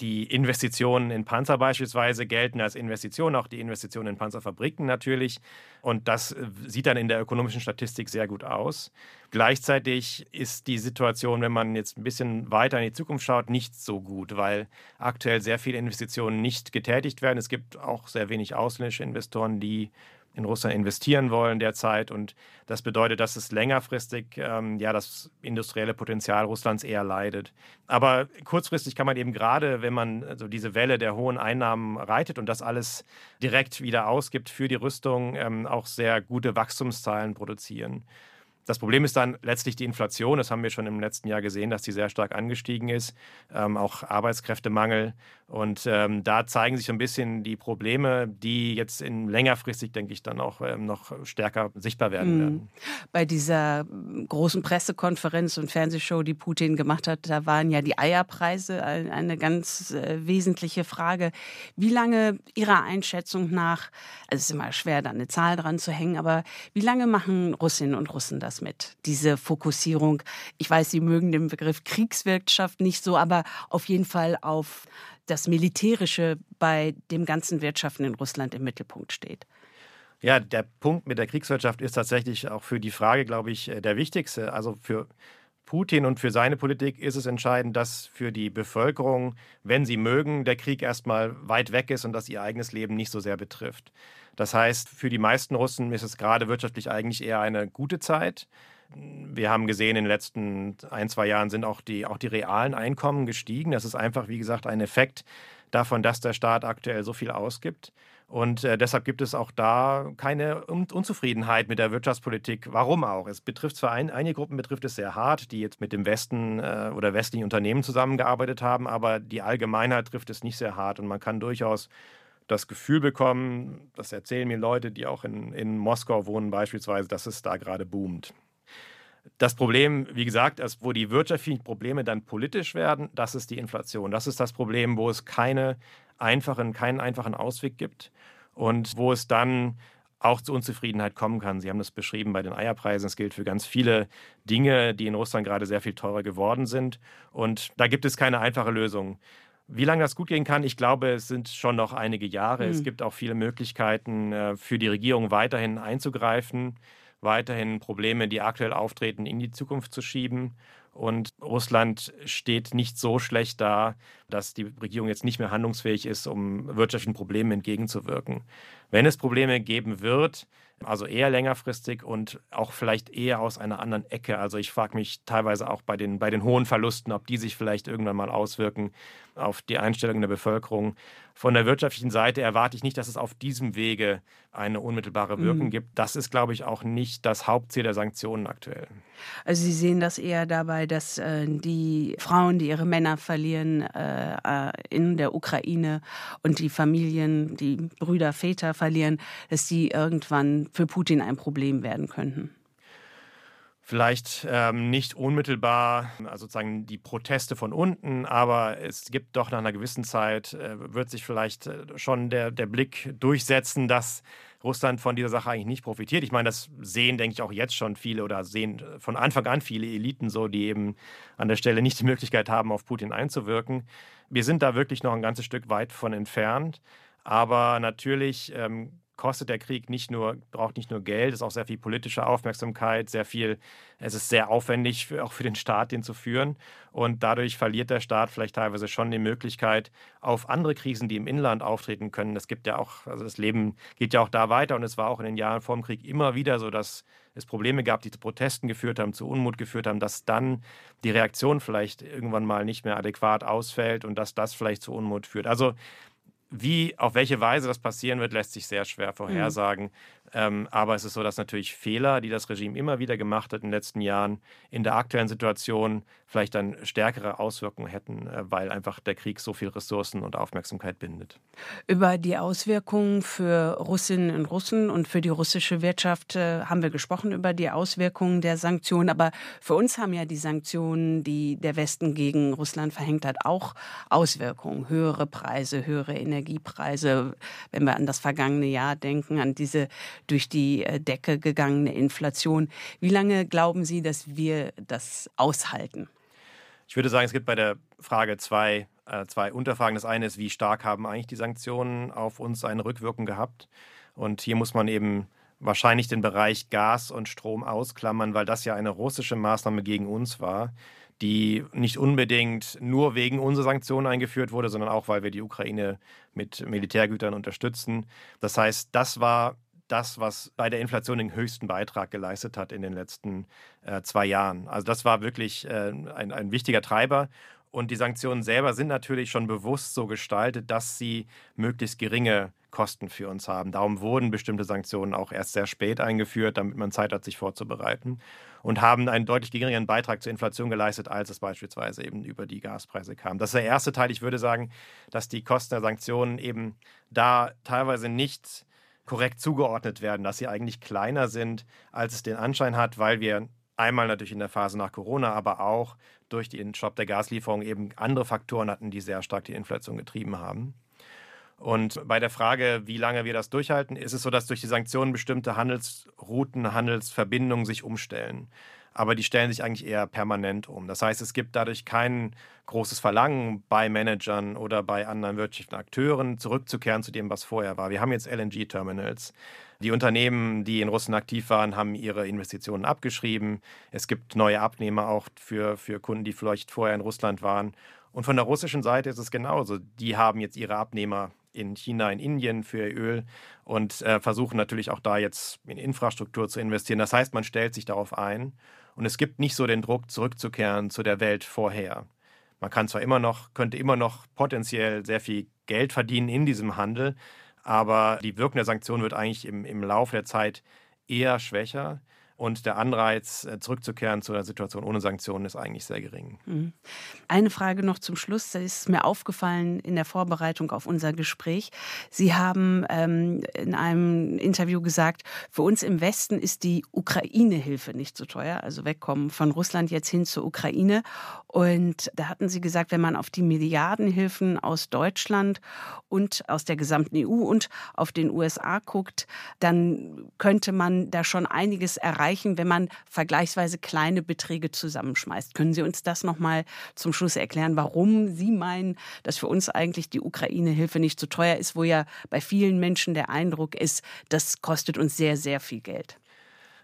[SPEAKER 6] die Investitionen in Panzer beispielsweise gelten als Investitionen, auch die Investitionen in Panzerfabriken natürlich. Und das äh, sieht dann in der ökonomischen Statistik sehr gut aus. Gleichzeitig ist die Situation, wenn man jetzt ein bisschen weiter in die Zukunft schaut, nicht so gut, weil aktuell sehr viele Investitionen nicht getätigt werden. Es gibt auch sehr wenig ausländische Investoren, die in Russland investieren wollen derzeit. Und das bedeutet, dass es längerfristig ähm, ja das industrielle Potenzial Russlands eher leidet. Aber kurzfristig kann man eben gerade, wenn man also diese Welle der hohen Einnahmen reitet und das alles direkt wieder ausgibt für die Rüstung, ähm, auch sehr gute Wachstumszahlen produzieren. Das Problem ist dann letztlich die Inflation. Das haben wir schon im letzten Jahr gesehen, dass die sehr stark angestiegen ist. Ähm, auch Arbeitskräftemangel. Und ähm, da zeigen sich so ein bisschen die Probleme, die jetzt in längerfristig, denke ich, dann auch ähm, noch stärker sichtbar werden mhm. werden.
[SPEAKER 1] Bei dieser großen Pressekonferenz und Fernsehshow, die Putin gemacht hat, da waren ja die Eierpreise eine ganz äh, wesentliche Frage. Wie lange Ihrer Einschätzung nach, also es ist immer schwer, da eine Zahl dran zu hängen, aber wie lange machen Russinnen und Russen das? Das mit, diese Fokussierung. Ich weiß, Sie mögen den Begriff Kriegswirtschaft nicht so, aber auf jeden Fall auf das Militärische bei dem ganzen Wirtschaften in Russland im Mittelpunkt steht.
[SPEAKER 6] Ja, der Punkt mit der Kriegswirtschaft ist tatsächlich auch für die Frage, glaube ich, äh, der wichtigste. Also für Putin und für seine Politik ist es entscheidend, dass für die Bevölkerung, wenn sie mögen, der Krieg erstmal weit weg ist und dass ihr eigenes Leben nicht so sehr betrifft. Das heißt, für die meisten Russen ist es gerade wirtschaftlich eigentlich eher eine gute Zeit. Wir haben gesehen, in den letzten ein, zwei Jahren sind auch die, auch die realen Einkommen gestiegen. Das ist einfach, wie gesagt, ein Effekt davon, dass der Staat aktuell so viel ausgibt. Und äh, deshalb gibt es auch da keine Un Unzufriedenheit mit der Wirtschaftspolitik. Warum auch? Es betrifft zwar ein, einige Gruppen betrifft es sehr hart, die jetzt mit dem Westen äh, oder westlichen Unternehmen zusammengearbeitet haben, aber die Allgemeinheit trifft es nicht sehr hart und man kann durchaus das Gefühl bekommen, das erzählen mir Leute, die auch in, in Moskau wohnen beispielsweise, dass es da gerade boomt. Das Problem, wie gesagt, ist, wo die wirtschaftlichen Probleme dann politisch werden, das ist die Inflation. Das ist das Problem, wo es keine einfachen, keinen einfachen Ausweg gibt und wo es dann auch zu Unzufriedenheit kommen kann. Sie haben das beschrieben bei den Eierpreisen. Es gilt für ganz viele Dinge, die in Russland gerade sehr viel teurer geworden sind. Und da gibt es keine einfache Lösung. Wie lange das gut gehen kann, ich glaube, es sind schon noch einige Jahre. Mhm. Es gibt auch viele Möglichkeiten äh, für die Regierung weiterhin einzugreifen, weiterhin Probleme, die aktuell auftreten, in die Zukunft zu schieben. Und Russland steht nicht so schlecht da, dass die Regierung jetzt nicht mehr handlungsfähig ist, um wirtschaftlichen Problemen entgegenzuwirken. Wenn es Probleme geben wird, also eher längerfristig und auch vielleicht eher aus einer anderen Ecke. Also ich frage mich teilweise auch bei den, bei den hohen Verlusten, ob die sich vielleicht irgendwann mal auswirken auf die Einstellung der Bevölkerung. Von der wirtschaftlichen Seite erwarte ich nicht, dass es auf diesem Wege eine unmittelbare Wirkung mhm. gibt. Das ist, glaube ich, auch nicht das Hauptziel der Sanktionen aktuell.
[SPEAKER 1] Also Sie sehen das eher dabei, dass äh, die Frauen, die ihre Männer verlieren äh, äh in der Ukraine und die Familien, die Brüder, Väter verlieren, dass die irgendwann für Putin ein Problem werden könnten
[SPEAKER 6] vielleicht ähm, nicht unmittelbar, also sozusagen die Proteste von unten, aber es gibt doch nach einer gewissen Zeit, äh, wird sich vielleicht äh, schon der, der Blick durchsetzen, dass Russland von dieser Sache eigentlich nicht profitiert. Ich meine, das sehen, denke ich, auch jetzt schon viele oder sehen von Anfang an viele Eliten so, die eben an der Stelle nicht die Möglichkeit haben, auf Putin einzuwirken. Wir sind da wirklich noch ein ganzes Stück weit von entfernt. Aber natürlich ähm, kostet der Krieg nicht nur, braucht nicht nur Geld, es ist auch sehr viel politische Aufmerksamkeit, sehr viel, es ist sehr aufwendig für, auch für den Staat, den zu führen. Und dadurch verliert der Staat vielleicht teilweise schon die Möglichkeit auf andere Krisen, die im Inland auftreten können. Es gibt ja auch, also das Leben geht ja auch da weiter und es war auch in den Jahren vor dem Krieg immer wieder so, dass es Probleme gab, die zu Protesten geführt haben, zu Unmut geführt haben, dass dann die Reaktion vielleicht irgendwann mal nicht mehr adäquat ausfällt und dass das vielleicht zu Unmut führt. Also wie, auf welche Weise das passieren wird, lässt sich sehr schwer vorhersagen. Mhm. Ähm, aber es ist so, dass natürlich Fehler, die das Regime immer wieder gemacht hat in den letzten Jahren, in der aktuellen Situation vielleicht dann stärkere Auswirkungen hätten, äh, weil einfach der Krieg so viel Ressourcen und Aufmerksamkeit bindet.
[SPEAKER 1] Über die Auswirkungen für Russinnen und Russen und für die russische Wirtschaft äh, haben wir gesprochen, über die Auswirkungen der Sanktionen. Aber für uns haben ja die Sanktionen, die der Westen gegen Russland verhängt hat, auch Auswirkungen. Höhere Preise, höhere Energiepreise. Wenn wir an das vergangene Jahr denken, an diese durch die äh, Decke gegangene Inflation. Wie lange glauben Sie, dass wir das aushalten?
[SPEAKER 6] Ich würde sagen, es gibt bei der Frage zwei, äh, zwei Unterfragen. Das eine ist, wie stark haben eigentlich die Sanktionen auf uns eine Rückwirkung gehabt? Und hier muss man eben wahrscheinlich den Bereich Gas und Strom ausklammern, weil das ja eine russische Maßnahme gegen uns war, die nicht unbedingt nur wegen unserer Sanktionen eingeführt wurde, sondern auch, weil wir die Ukraine mit Militärgütern unterstützen. Das heißt, das war das, was bei der Inflation den höchsten Beitrag geleistet hat in den letzten äh, zwei Jahren. Also das war wirklich äh, ein, ein wichtiger Treiber. Und die Sanktionen selber sind natürlich schon bewusst so gestaltet, dass sie möglichst geringe Kosten für uns haben. Darum wurden bestimmte Sanktionen auch erst sehr spät eingeführt, damit man Zeit hat, sich vorzubereiten. Und haben einen deutlich geringeren Beitrag zur Inflation geleistet, als es beispielsweise eben über die Gaspreise kam. Das ist der erste Teil. Ich würde sagen, dass die Kosten der Sanktionen eben da teilweise nicht korrekt zugeordnet werden, dass sie eigentlich kleiner sind, als es den Anschein hat, weil wir einmal natürlich in der Phase nach Corona, aber auch durch den Stopp der Gaslieferung eben andere Faktoren hatten, die sehr stark die Inflation getrieben haben. Und bei der Frage, wie lange wir das durchhalten, ist es so, dass durch die Sanktionen bestimmte Handelsrouten, Handelsverbindungen sich umstellen aber die stellen sich eigentlich eher permanent um. Das heißt, es gibt dadurch kein großes Verlangen bei Managern oder bei anderen wirtschaftlichen Akteuren zurückzukehren zu dem, was vorher war. Wir haben jetzt LNG-Terminals. Die Unternehmen, die in Russland aktiv waren, haben ihre Investitionen abgeschrieben. Es gibt neue Abnehmer auch für, für Kunden, die vielleicht vorher in Russland waren. Und von der russischen Seite ist es genauso. Die haben jetzt ihre Abnehmer in China, in Indien für ihr Öl und äh, versuchen natürlich auch da jetzt in Infrastruktur zu investieren. Das heißt, man stellt sich darauf ein. Und es gibt nicht so den Druck, zurückzukehren zu der Welt vorher. Man kann zwar immer noch, könnte immer noch potenziell sehr viel Geld verdienen in diesem Handel, aber die Wirkung der Sanktionen wird eigentlich im, im Laufe der Zeit eher schwächer und der Anreiz, äh, zurückzukehren zu einer Situation ohne Sanktionen, ist eigentlich sehr gering. Mhm.
[SPEAKER 1] Eine Frage noch zum Schluss. Das ist mir aufgefallen in der Vorbereitung auf unser Gespräch. Sie haben ähm, in einem Interview gesagt, für uns im Westen ist die Ukraine-Hilfe nicht so teuer, also wegkommen von Russland jetzt hin zur Ukraine. Und da hatten Sie gesagt, wenn man auf die Milliardenhilfen aus Deutschland und aus der gesamten EU und auf den USA guckt, dann könnte man da schon einiges erreichen, wenn man vergleichsweise kleine Beträge zusammenschmeißt. Können Sie uns das noch mal zum Schluss erklären, warum Sie meinen, dass für uns eigentlich die Ukraine-Hilfe nicht so teuer ist, wo ja bei vielen Menschen der Eindruck ist, das kostet uns sehr, sehr viel Geld?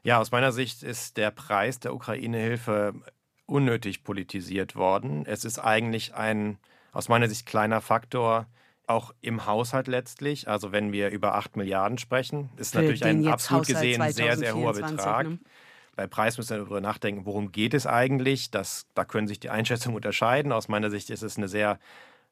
[SPEAKER 6] Ja, aus meiner Sicht ist der Preis der Ukraine-Hilfe unnötig politisiert worden. Es ist eigentlich ein aus meiner Sicht kleiner Faktor, auch im Haushalt letztlich. Also wenn wir über 8 Milliarden sprechen, ist Für natürlich ein absolut Haushalt gesehen sehr, sehr hoher Betrag. Ne? Bei Preis müssen wir darüber nachdenken, worum geht es eigentlich. Das, da können sich die Einschätzungen unterscheiden. Aus meiner Sicht ist es eine sehr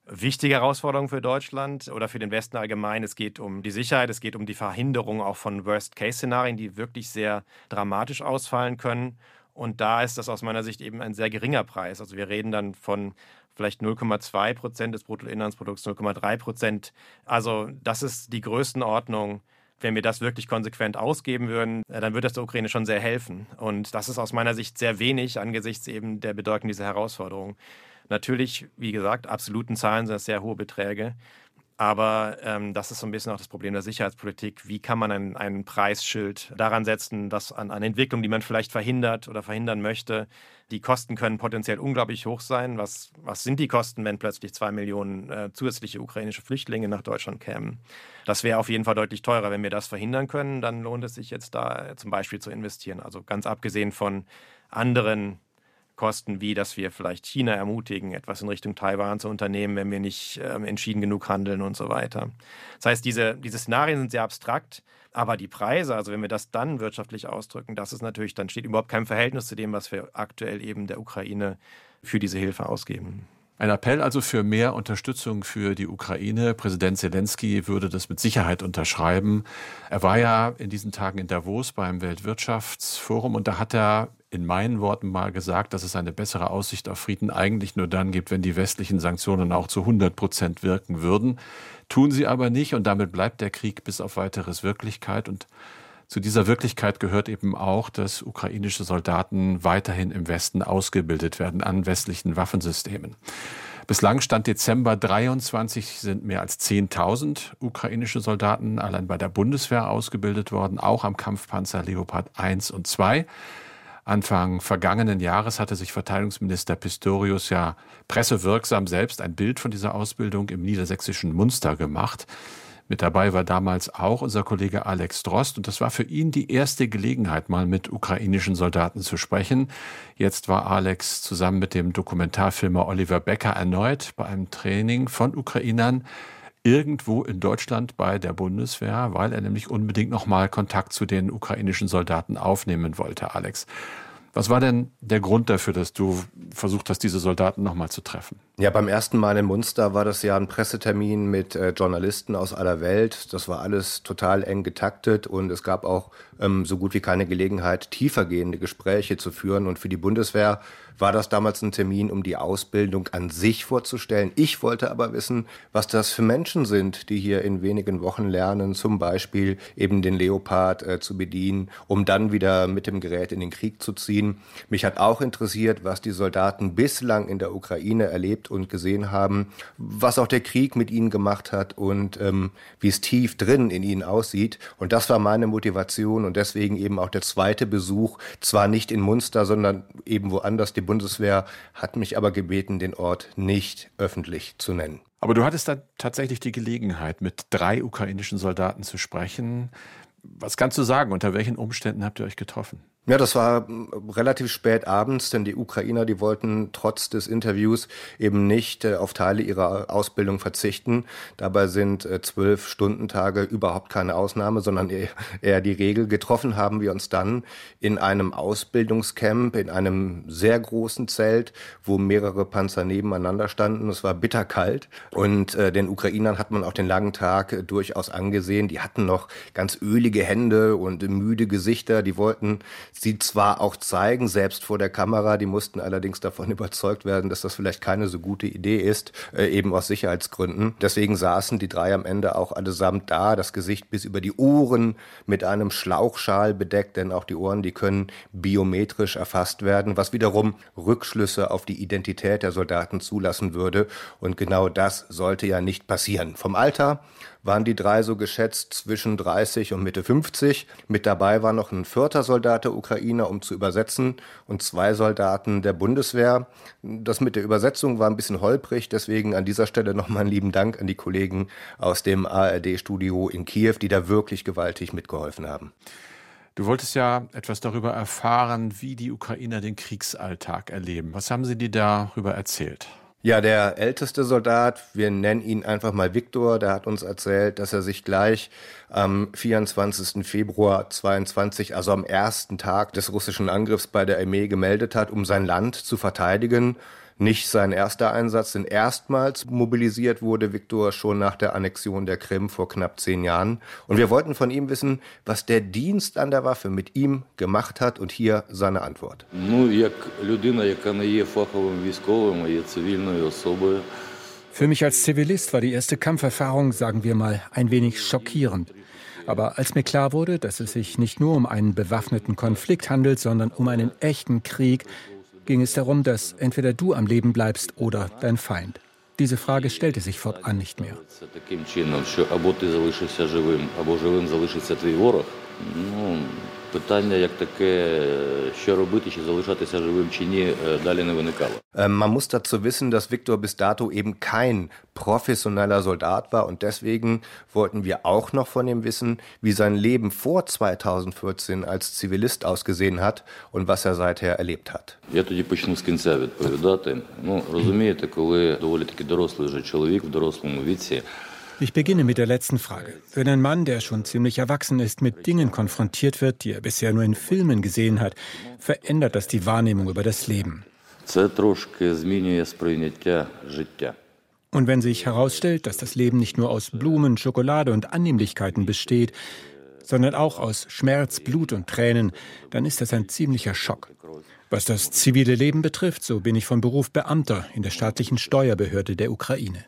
[SPEAKER 6] wichtige Herausforderung für Deutschland oder für den Westen allgemein. Es geht um die Sicherheit, es geht um die Verhinderung auch von Worst-Case-Szenarien, die wirklich sehr dramatisch ausfallen können. Und da ist das aus meiner Sicht eben ein sehr geringer Preis. Also wir reden dann von vielleicht 0,2 Prozent des Bruttoinlandsprodukts, 0,3 Prozent. Also das ist die Größenordnung. Wenn wir das wirklich konsequent ausgeben würden, äh, dann würde das der Ukraine schon sehr helfen. Und das ist aus meiner Sicht sehr wenig angesichts eben der Bedeutung dieser Herausforderung. Natürlich, wie gesagt, absoluten Zahlen sind das sehr hohe Beträge. Aber ähm, das ist so ein bisschen auch das Problem der Sicherheitspolitik. Wie kann man ein, ein Preisschild daran setzen, dass an, an Entwicklung, die man vielleicht verhindert oder verhindern möchte, die Kosten können potenziell unglaublich hoch sein. Was, was sind die Kosten, wenn plötzlich zwei Millionen äh, zusätzliche ukrainische Flüchtlinge nach Deutschland kämen? Das wäre auf jeden Fall deutlich teurer. Wenn wir das verhindern können, dann lohnt es sich jetzt da zum Beispiel zu investieren. Also ganz abgesehen von anderen Kosten, wie dass wir vielleicht China ermutigen, etwas in Richtung Taiwan zu unternehmen, wenn wir nicht ähm, entschieden genug handeln und so weiter. Das heißt, diese, diese Szenarien sind sehr abstrakt, aber die Preise, also wenn wir das dann wirtschaftlich ausdrücken, das ist natürlich, dann steht überhaupt kein Verhältnis zu dem, was wir aktuell eben der Ukraine für diese Hilfe ausgeben.
[SPEAKER 2] Ein Appell also für mehr Unterstützung für die Ukraine. Präsident Zelensky würde das mit Sicherheit unterschreiben. Er war ja in diesen Tagen in Davos beim Weltwirtschaftsforum und da hat er in meinen Worten mal gesagt, dass es eine bessere Aussicht auf Frieden eigentlich nur dann gibt, wenn die westlichen Sanktionen auch zu 100 Prozent wirken würden. Tun sie aber nicht und damit bleibt der Krieg bis auf weiteres Wirklichkeit und zu dieser Wirklichkeit gehört eben auch, dass ukrainische Soldaten weiterhin im Westen ausgebildet werden an westlichen Waffensystemen. Bislang stand Dezember 23 sind mehr als 10.000 ukrainische Soldaten allein bei der Bundeswehr ausgebildet worden, auch am Kampfpanzer Leopard 1 und 2. Anfang vergangenen Jahres hatte sich Verteidigungsminister Pistorius ja pressewirksam selbst ein Bild von dieser Ausbildung im niedersächsischen Munster gemacht. Mit dabei war damals auch unser Kollege Alex Drost und das war für ihn die erste Gelegenheit, mal mit ukrainischen Soldaten zu sprechen. Jetzt war Alex zusammen mit dem Dokumentarfilmer Oliver Becker erneut bei einem Training von Ukrainern irgendwo in Deutschland bei der Bundeswehr, weil er nämlich unbedingt nochmal Kontakt zu den ukrainischen Soldaten aufnehmen wollte, Alex. Was war denn der Grund dafür, dass du versucht hast, diese Soldaten nochmal zu treffen?
[SPEAKER 8] Ja, beim ersten Mal in Munster war das ja ein Pressetermin mit äh, Journalisten aus aller Welt. Das war alles total eng getaktet und es gab auch ähm, so gut wie keine Gelegenheit, tiefergehende Gespräche zu führen. Und für die Bundeswehr war das damals ein Termin, um die Ausbildung an sich vorzustellen. Ich wollte aber wissen, was das für Menschen sind, die hier in wenigen Wochen lernen, zum Beispiel eben den Leopard äh, zu bedienen, um dann wieder mit dem Gerät in den Krieg zu ziehen. Mich hat auch interessiert, was die Soldaten bislang in der Ukraine erlebt und gesehen haben, was auch der Krieg mit ihnen gemacht hat und ähm, wie es tief drin in ihnen aussieht. Und das war meine Motivation und deswegen eben auch der zweite Besuch, zwar nicht in Munster, sondern eben woanders. Die Bundeswehr hat mich aber gebeten, den Ort nicht öffentlich zu nennen.
[SPEAKER 2] Aber du hattest da tatsächlich die Gelegenheit, mit drei ukrainischen Soldaten zu sprechen. Was kannst du sagen? Unter welchen Umständen habt ihr euch getroffen?
[SPEAKER 8] Ja, das war hm, relativ spät abends, denn die Ukrainer, die wollten trotz des Interviews eben nicht äh, auf Teile ihrer Ausbildung verzichten. Dabei sind äh, zwölf Stundentage überhaupt keine Ausnahme, sondern eher die Regel. Getroffen haben wir uns dann in einem Ausbildungscamp, in einem sehr großen Zelt, wo mehrere Panzer nebeneinander standen. Es war bitterkalt und äh, den Ukrainern hat man auch den langen Tag äh, durchaus angesehen. Die hatten noch ganz ölige Hände und müde Gesichter. Die wollten sie zwar auch zeigen, selbst vor der Kamera, die mussten allerdings davon überzeugt werden, dass das vielleicht keine so gute Idee ist, äh, eben aus Sicherheitsgründen. Deswegen saßen die drei am Ende auch allesamt da, das Gesicht bis über die Ohren mit einem Schlauchschal bedeckt, denn auch die Ohren, die können biometrisch erfasst werden, was wiederum Rückschlüsse auf die Identität der Soldaten zulassen würde. Und genau das sollte ja nicht passieren. Vom Alter waren die drei so geschätzt zwischen 30 und Mitte 50. Mit dabei war noch ein vierter Soldat der Ukrainer, um zu übersetzen, und zwei Soldaten der Bundeswehr. Das mit der Übersetzung war ein bisschen holprig, deswegen an dieser Stelle nochmal einen lieben Dank an die Kollegen aus dem ARD-Studio in Kiew, die da wirklich gewaltig mitgeholfen haben.
[SPEAKER 2] Du wolltest ja etwas darüber erfahren, wie die Ukrainer den Kriegsalltag erleben. Was haben sie dir darüber erzählt?
[SPEAKER 8] Ja, der älteste Soldat, wir nennen ihn einfach mal Viktor, der hat uns erzählt, dass er sich gleich am 24. Februar 22, also am ersten Tag des russischen Angriffs bei der Armee gemeldet hat, um sein Land zu verteidigen nicht sein erster Einsatz, denn erstmals mobilisiert wurde Viktor schon nach der Annexion der Krim vor knapp zehn Jahren. Und wir wollten von ihm wissen, was der Dienst an der Waffe mit ihm gemacht hat. Und hier seine Antwort.
[SPEAKER 9] Für mich als Zivilist war die erste Kampferfahrung, sagen wir mal, ein wenig schockierend. Aber als mir klar wurde, dass es sich nicht nur um einen bewaffneten Konflikt handelt, sondern um einen echten Krieg, ging es darum, dass entweder du am Leben bleibst oder dein Feind. Diese Frage stellte sich fortan nicht mehr.
[SPEAKER 8] Питання як таке, що робити, чи залишатися живим чи ні, далі не виникало. Man muss dazu wissen, dass Viktor bis dato eben kein professioneller Soldat war und deswegen wollten wir auch noch von ihm wissen, wie sein Leben vor 2014 als Zivilist ausgesehen hat und was er seither erlebt hat. Я тоді почну з кінця відповідати. Ну, розумієте, коли доволі таки дорослий вже чоловік в дорослому віці,
[SPEAKER 9] ich beginne mit der letzten Frage. Wenn ein Mann, der schon ziemlich erwachsen ist, mit Dingen konfrontiert wird, die er bisher nur in Filmen gesehen hat, verändert das die Wahrnehmung über das Leben. Und wenn sich herausstellt, dass das Leben nicht nur aus Blumen, Schokolade und Annehmlichkeiten besteht, sondern auch aus Schmerz, Blut und Tränen, dann ist das ein ziemlicher Schock. Was das zivile Leben betrifft, so bin ich von Beruf Beamter in der staatlichen Steuerbehörde der Ukraine.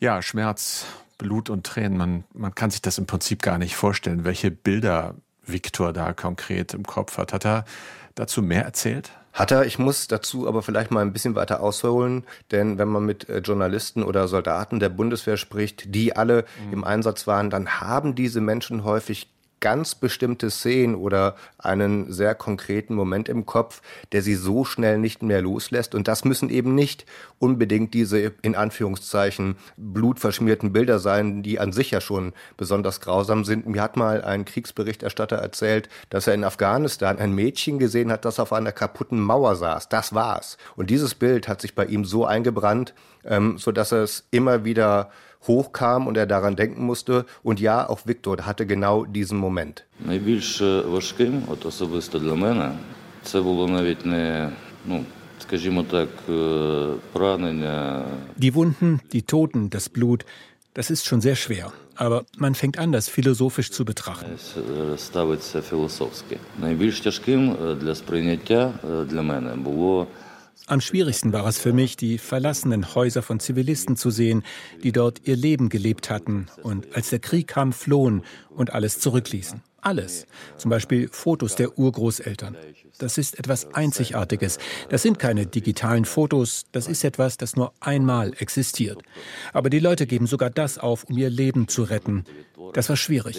[SPEAKER 2] Ja, Schmerz, Blut und Tränen, man, man kann sich das im Prinzip gar nicht vorstellen, welche Bilder Viktor da konkret im Kopf hat. Hat er dazu mehr erzählt?
[SPEAKER 8] Hat er, ich muss dazu aber vielleicht mal ein bisschen weiter ausholen, denn wenn man mit äh, Journalisten oder Soldaten der Bundeswehr spricht, die alle mhm. im Einsatz waren, dann haben diese Menschen häufig ganz bestimmte Szenen oder einen sehr konkreten Moment im Kopf, der sie so schnell nicht mehr loslässt. Und das müssen eben nicht unbedingt diese in Anführungszeichen blutverschmierten Bilder sein, die an sich ja schon besonders grausam sind. Mir hat mal ein Kriegsberichterstatter erzählt, dass er in Afghanistan ein Mädchen gesehen hat, das auf einer kaputten Mauer saß. Das war's. Und dieses Bild hat sich bei ihm so eingebrannt, ähm, so dass er es immer wieder hochkam und er daran denken musste. Und ja, auch Viktor hatte genau diesen Moment.
[SPEAKER 9] Die Wunden, die Toten, das Blut, das ist schon sehr schwer. Aber man fängt an, das philosophisch zu betrachten. Найбільш тяжким для сприйняття для мене було am schwierigsten war es für mich, die verlassenen Häuser von Zivilisten zu sehen, die dort ihr Leben gelebt hatten und als der Krieg kam, flohen und alles zurückließen. Alles. Zum Beispiel Fotos der Urgroßeltern. Das ist etwas Einzigartiges. Das sind keine digitalen Fotos. Das ist etwas, das nur einmal existiert. Aber die Leute geben sogar das auf, um ihr Leben zu retten. Das war schwierig.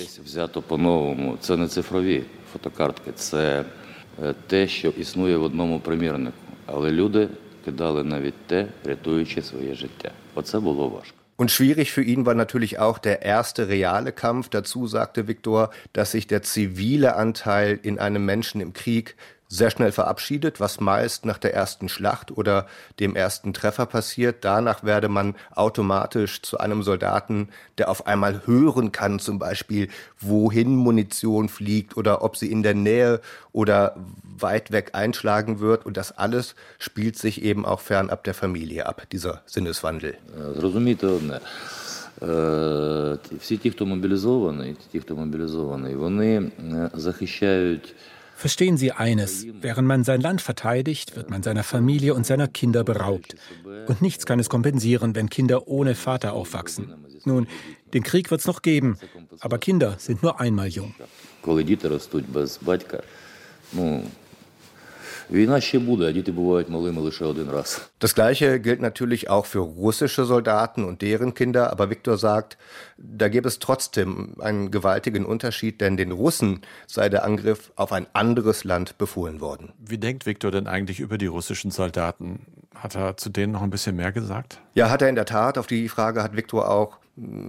[SPEAKER 9] Те, що існує в одному примірнику. Але люди кидали навіть те, рятуючи своє життя. Оце було важко.
[SPEAKER 8] Und schwierig für ihn war natürlich auch der erste reale Kampf. Dazu sagte Viktor, dass sich der zivile Anteil in einem Menschen im Krieg sehr schnell verabschiedet, was meist nach der ersten Schlacht oder dem ersten Treffer passiert. Danach werde man automatisch zu einem Soldaten, der auf einmal hören kann, zum Beispiel, wohin Munition fliegt oder ob sie in der Nähe oder weit weg einschlagen wird. Und das alles spielt sich eben auch fernab der Familie ab, dieser Sinneswandel.
[SPEAKER 9] Всі ті, хто мобілізований, ті, хто мобілізований, вони захищають Verstehen Sie eines, während man sein Land verteidigt, wird man seiner Familie und seiner Kinder beraubt. Und nichts kann es kompensieren, wenn Kinder ohne Vater aufwachsen. Nun, den Krieg wird es noch geben, aber Kinder sind nur einmal jung.
[SPEAKER 8] Das gleiche gilt natürlich auch für russische Soldaten und deren Kinder, aber Viktor sagt, da gäbe es trotzdem einen gewaltigen Unterschied, denn den Russen sei der Angriff auf ein anderes Land befohlen worden.
[SPEAKER 2] Wie denkt Viktor denn eigentlich über die russischen Soldaten? Hat er zu denen noch ein bisschen mehr gesagt?
[SPEAKER 8] Ja, hat er in der Tat. Auf die Frage hat Viktor auch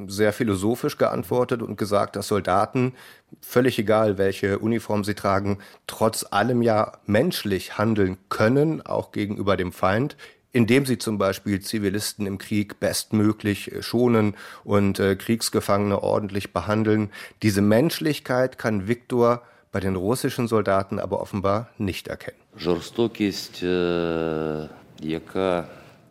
[SPEAKER 8] sehr philosophisch geantwortet und gesagt, dass Soldaten, völlig egal welche Uniform sie tragen, trotz allem ja menschlich handeln können, auch gegenüber dem Feind, indem sie zum Beispiel Zivilisten im Krieg bestmöglich äh, schonen und äh, Kriegsgefangene ordentlich behandeln. Diese Menschlichkeit kann Viktor bei den russischen Soldaten aber offenbar nicht erkennen. Жорстокість,
[SPEAKER 9] яка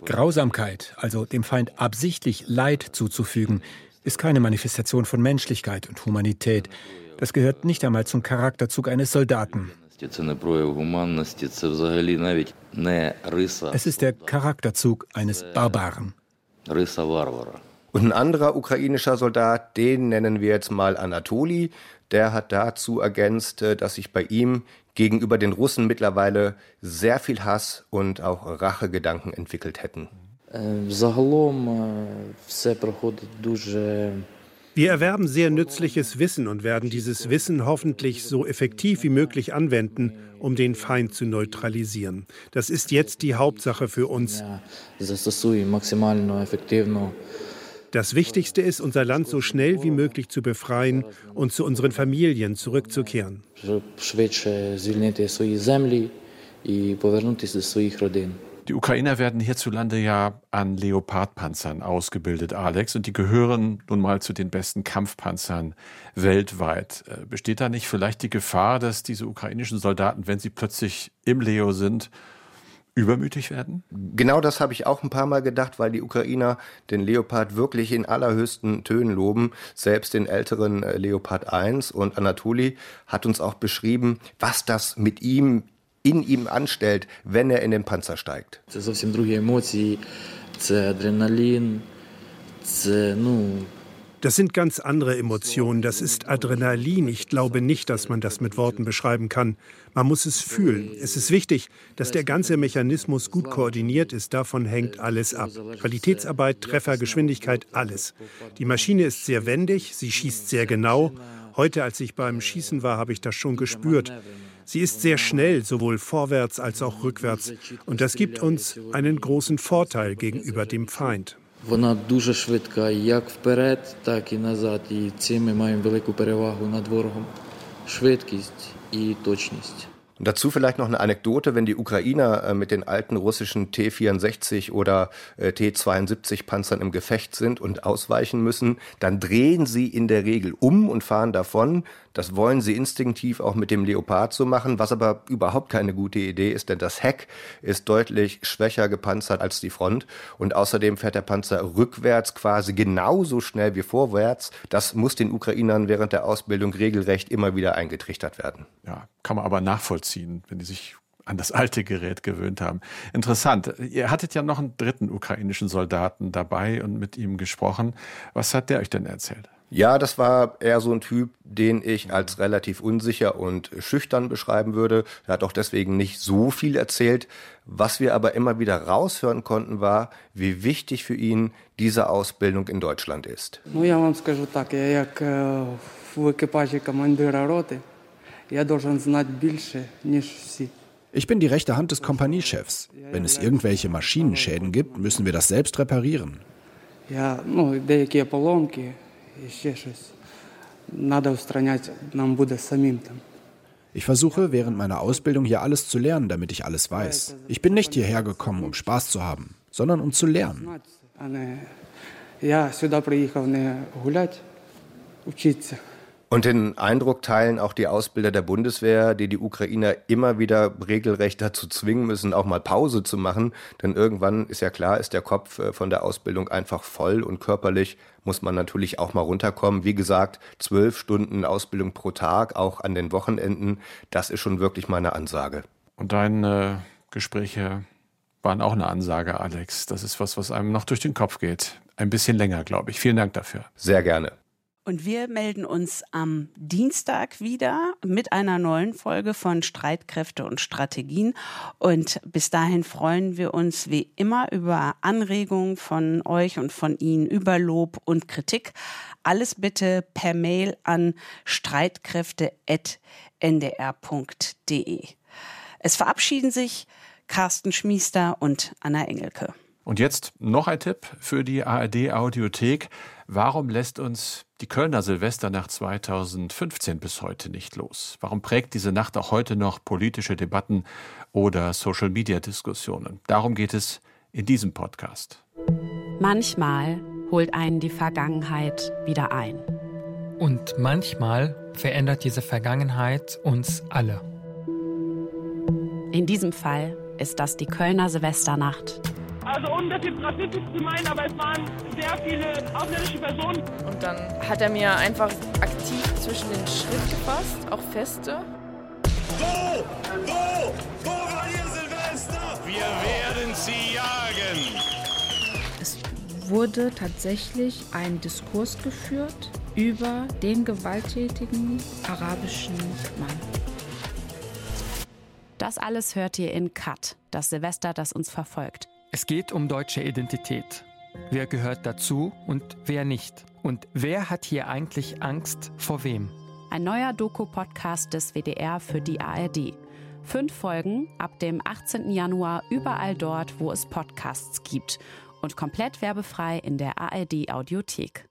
[SPEAKER 9] Grausamkeit, also dem Feind absichtlich Leid zuzufügen, ist keine Manifestation von Menschlichkeit und Humanität. Das gehört nicht einmal zum Charakterzug eines Soldaten. Es ist der Charakterzug eines Barbaren.
[SPEAKER 8] Und ein anderer ukrainischer Soldat, den nennen wir jetzt mal Anatoli, der hat dazu ergänzt, äh, dass sich bei ihm gegenüber den Russen mittlerweile sehr viel Hass und auch Rachegedanken entwickelt hätten.
[SPEAKER 10] Wir erwerben sehr nützliches Wissen und werden dieses Wissen hoffentlich so effektiv wie möglich anwenden, um den Feind zu neutralisieren. Das ist jetzt die Hauptsache für uns. Das Wichtigste ist, unser Land so schnell wie möglich zu befreien und zu unseren Familien zurückzukehren.
[SPEAKER 2] Die Ukrainer werden hierzulande ja an Leopardpanzern ausgebildet, Alex, und die gehören nun mal zu den besten Kampfpanzern weltweit. Äh, besteht da nicht vielleicht die Gefahr, dass diese ukrainischen Soldaten, wenn sie plötzlich im Leo sind, übermütig werden?
[SPEAKER 8] Genau das habe ich auch ein paar Mal gedacht, weil die Ukrainer den Leopard wirklich in allerhöchsten Tönen loben. Selbst den älteren äh, Leopard 1 und Anatoli hat uns auch beschrieben, was das mit ihm, in ihm anstellt, wenn er in den Panzer steigt.
[SPEAKER 11] Das sind völlig andere Emotion. das ist Adrenalin, das ist, ну,
[SPEAKER 10] das sind ganz andere Emotionen. Das ist Adrenalin. Ich glaube nicht, dass man das mit Worten beschreiben kann. Man muss es fühlen. Es ist wichtig, dass der ganze Mechanismus gut koordiniert ist. Davon hängt alles ab. Qualitätsarbeit, Treffer, Geschwindigkeit, alles. Die Maschine ist sehr wendig. Sie schießt sehr genau. Heute, als ich beim Schießen war, habe ich das schon gespürt. Sie ist sehr schnell, sowohl vorwärts als auch rückwärts. Und das gibt uns einen großen Vorteil gegenüber dem Feind.
[SPEAKER 11] Вона дуже швидка як вперед, так і назад. І цим ми маємо велику перевагу над ворогом. Швидкість і точність.
[SPEAKER 8] Und dazu vielleicht noch eine Anekdote, wenn die Ukrainer äh, mit den alten russischen T-64 oder äh, T-72 Panzern im Gefecht sind und ausweichen müssen, dann drehen sie in der Regel um und fahren davon. Das wollen sie instinktiv auch mit dem Leopard so machen, was aber überhaupt keine gute Idee ist, denn das Heck ist deutlich schwächer gepanzert als die Front und außerdem fährt der Panzer rückwärts quasi genauso schnell wie vorwärts. Das muss den Ukrainern während der Ausbildung regelrecht immer wieder eingetrichtert werden.
[SPEAKER 2] Ja, kann man aber nachvollziehen, wenn die sich an das alte Gerät gewöhnt haben. Interessant. Ihr hattet ja noch einen dritten ukrainischen Soldaten dabei und mit ihm gesprochen. Was hat der euch denn erzählt?
[SPEAKER 8] Ja, das war eher so ein Typ, den ich als relativ unsicher und schüchtern beschreiben würde. Er hat auch deswegen nicht so viel erzählt. Was wir aber immer wieder raushören konnten, war, wie wichtig für ihn diese Ausbildung in Deutschland ist.
[SPEAKER 12] Ну, я вам скажу так, я як в екіпажі командира роти,
[SPEAKER 13] Ich bin die rechte Hand des Kompaniechefs. Wenn es irgendwelche Maschinenschäden gibt, müssen wir das selbst reparieren.
[SPEAKER 12] Я, ну, деякі поломки, і ще щось. Надо устранять нам буде самим там.
[SPEAKER 13] Ich versuche während meiner Ausbildung hier alles zu lernen, damit ich alles weiß. Ich bin nicht hierher gekommen, um Spaß zu haben, sondern um zu lernen.
[SPEAKER 12] Я сюди приїхав не гуляти, вчитися.
[SPEAKER 8] Und den Eindruck teilen auch die Ausbilder der Bundeswehr, die die Ukrainer immer wieder regelrecht dazu zwingen müssen, auch mal Pause zu machen. Denn irgendwann ist ja klar, ist der Kopf äh, von der Ausbildung einfach voll und körperlich muss man natürlich auch mal runterkommen. Wie gesagt, zwölf Stunden Ausbildung pro Tag, auch an den Wochenenden. Das ist schon wirklich mal eine Ansage.
[SPEAKER 2] Und deine Gespräche waren auch eine Ansage, Alex. Das ist was, was einem noch durch den Kopf geht. Ein bisschen länger, glaube ich. Vielen Dank dafür.
[SPEAKER 8] Sehr gerne.
[SPEAKER 1] Und wir melden uns am Dienstag wieder mit einer neuen Folge von Streitkräfte und Strategien. Und bis dahin freuen wir uns wie immer über Anregungen von euch und von Ihnen, über Lob und Kritik. Alles bitte per Mail an streitkräfte.ndr.de. Es verabschieden sich Carsten Schmiester und Anna Engelke.
[SPEAKER 2] Und jetzt noch ein Tipp für die ARD Audiothek. Warum lässt uns die Kölner Silvesternacht 2015 bis heute nicht los? Warum prägt diese Nacht auch heute noch politische Debatten oder Social-Media-Diskussionen? Darum geht es in diesem Podcast.
[SPEAKER 14] Manchmal holt einen die Vergangenheit wieder ein.
[SPEAKER 15] Und manchmal verändert diese Vergangenheit uns alle.
[SPEAKER 14] In diesem Fall ist das die Kölner Silvesternacht
[SPEAKER 16] also ohne das jetzt rassistisch zu meinen, aber es waren sehr viele ausländische Personen.
[SPEAKER 17] Und dann hat er mir einfach aktiv zwischen den Schritt gefasst, auch feste.
[SPEAKER 18] Wo? Wo? Wo war ihr Silvester? Wir werden sie jagen.
[SPEAKER 19] Es wurde tatsächlich ein Diskurs geführt über den gewalttätigen arabischen Mann.
[SPEAKER 14] Das alles hört ihr in Cut, das Silvester, das uns verfolgt.
[SPEAKER 15] Es geht um deutsche Identität. Wer gehört dazu und wer nicht? Und wer hat hier eigentlich Angst vor wem?
[SPEAKER 14] Ein neuer Doku-Podcast des WDR für die ARD. Fünf Folgen ab dem 18. Januar überall dort, wo es Podcasts gibt. Und komplett werbefrei in der ARD Audiothek.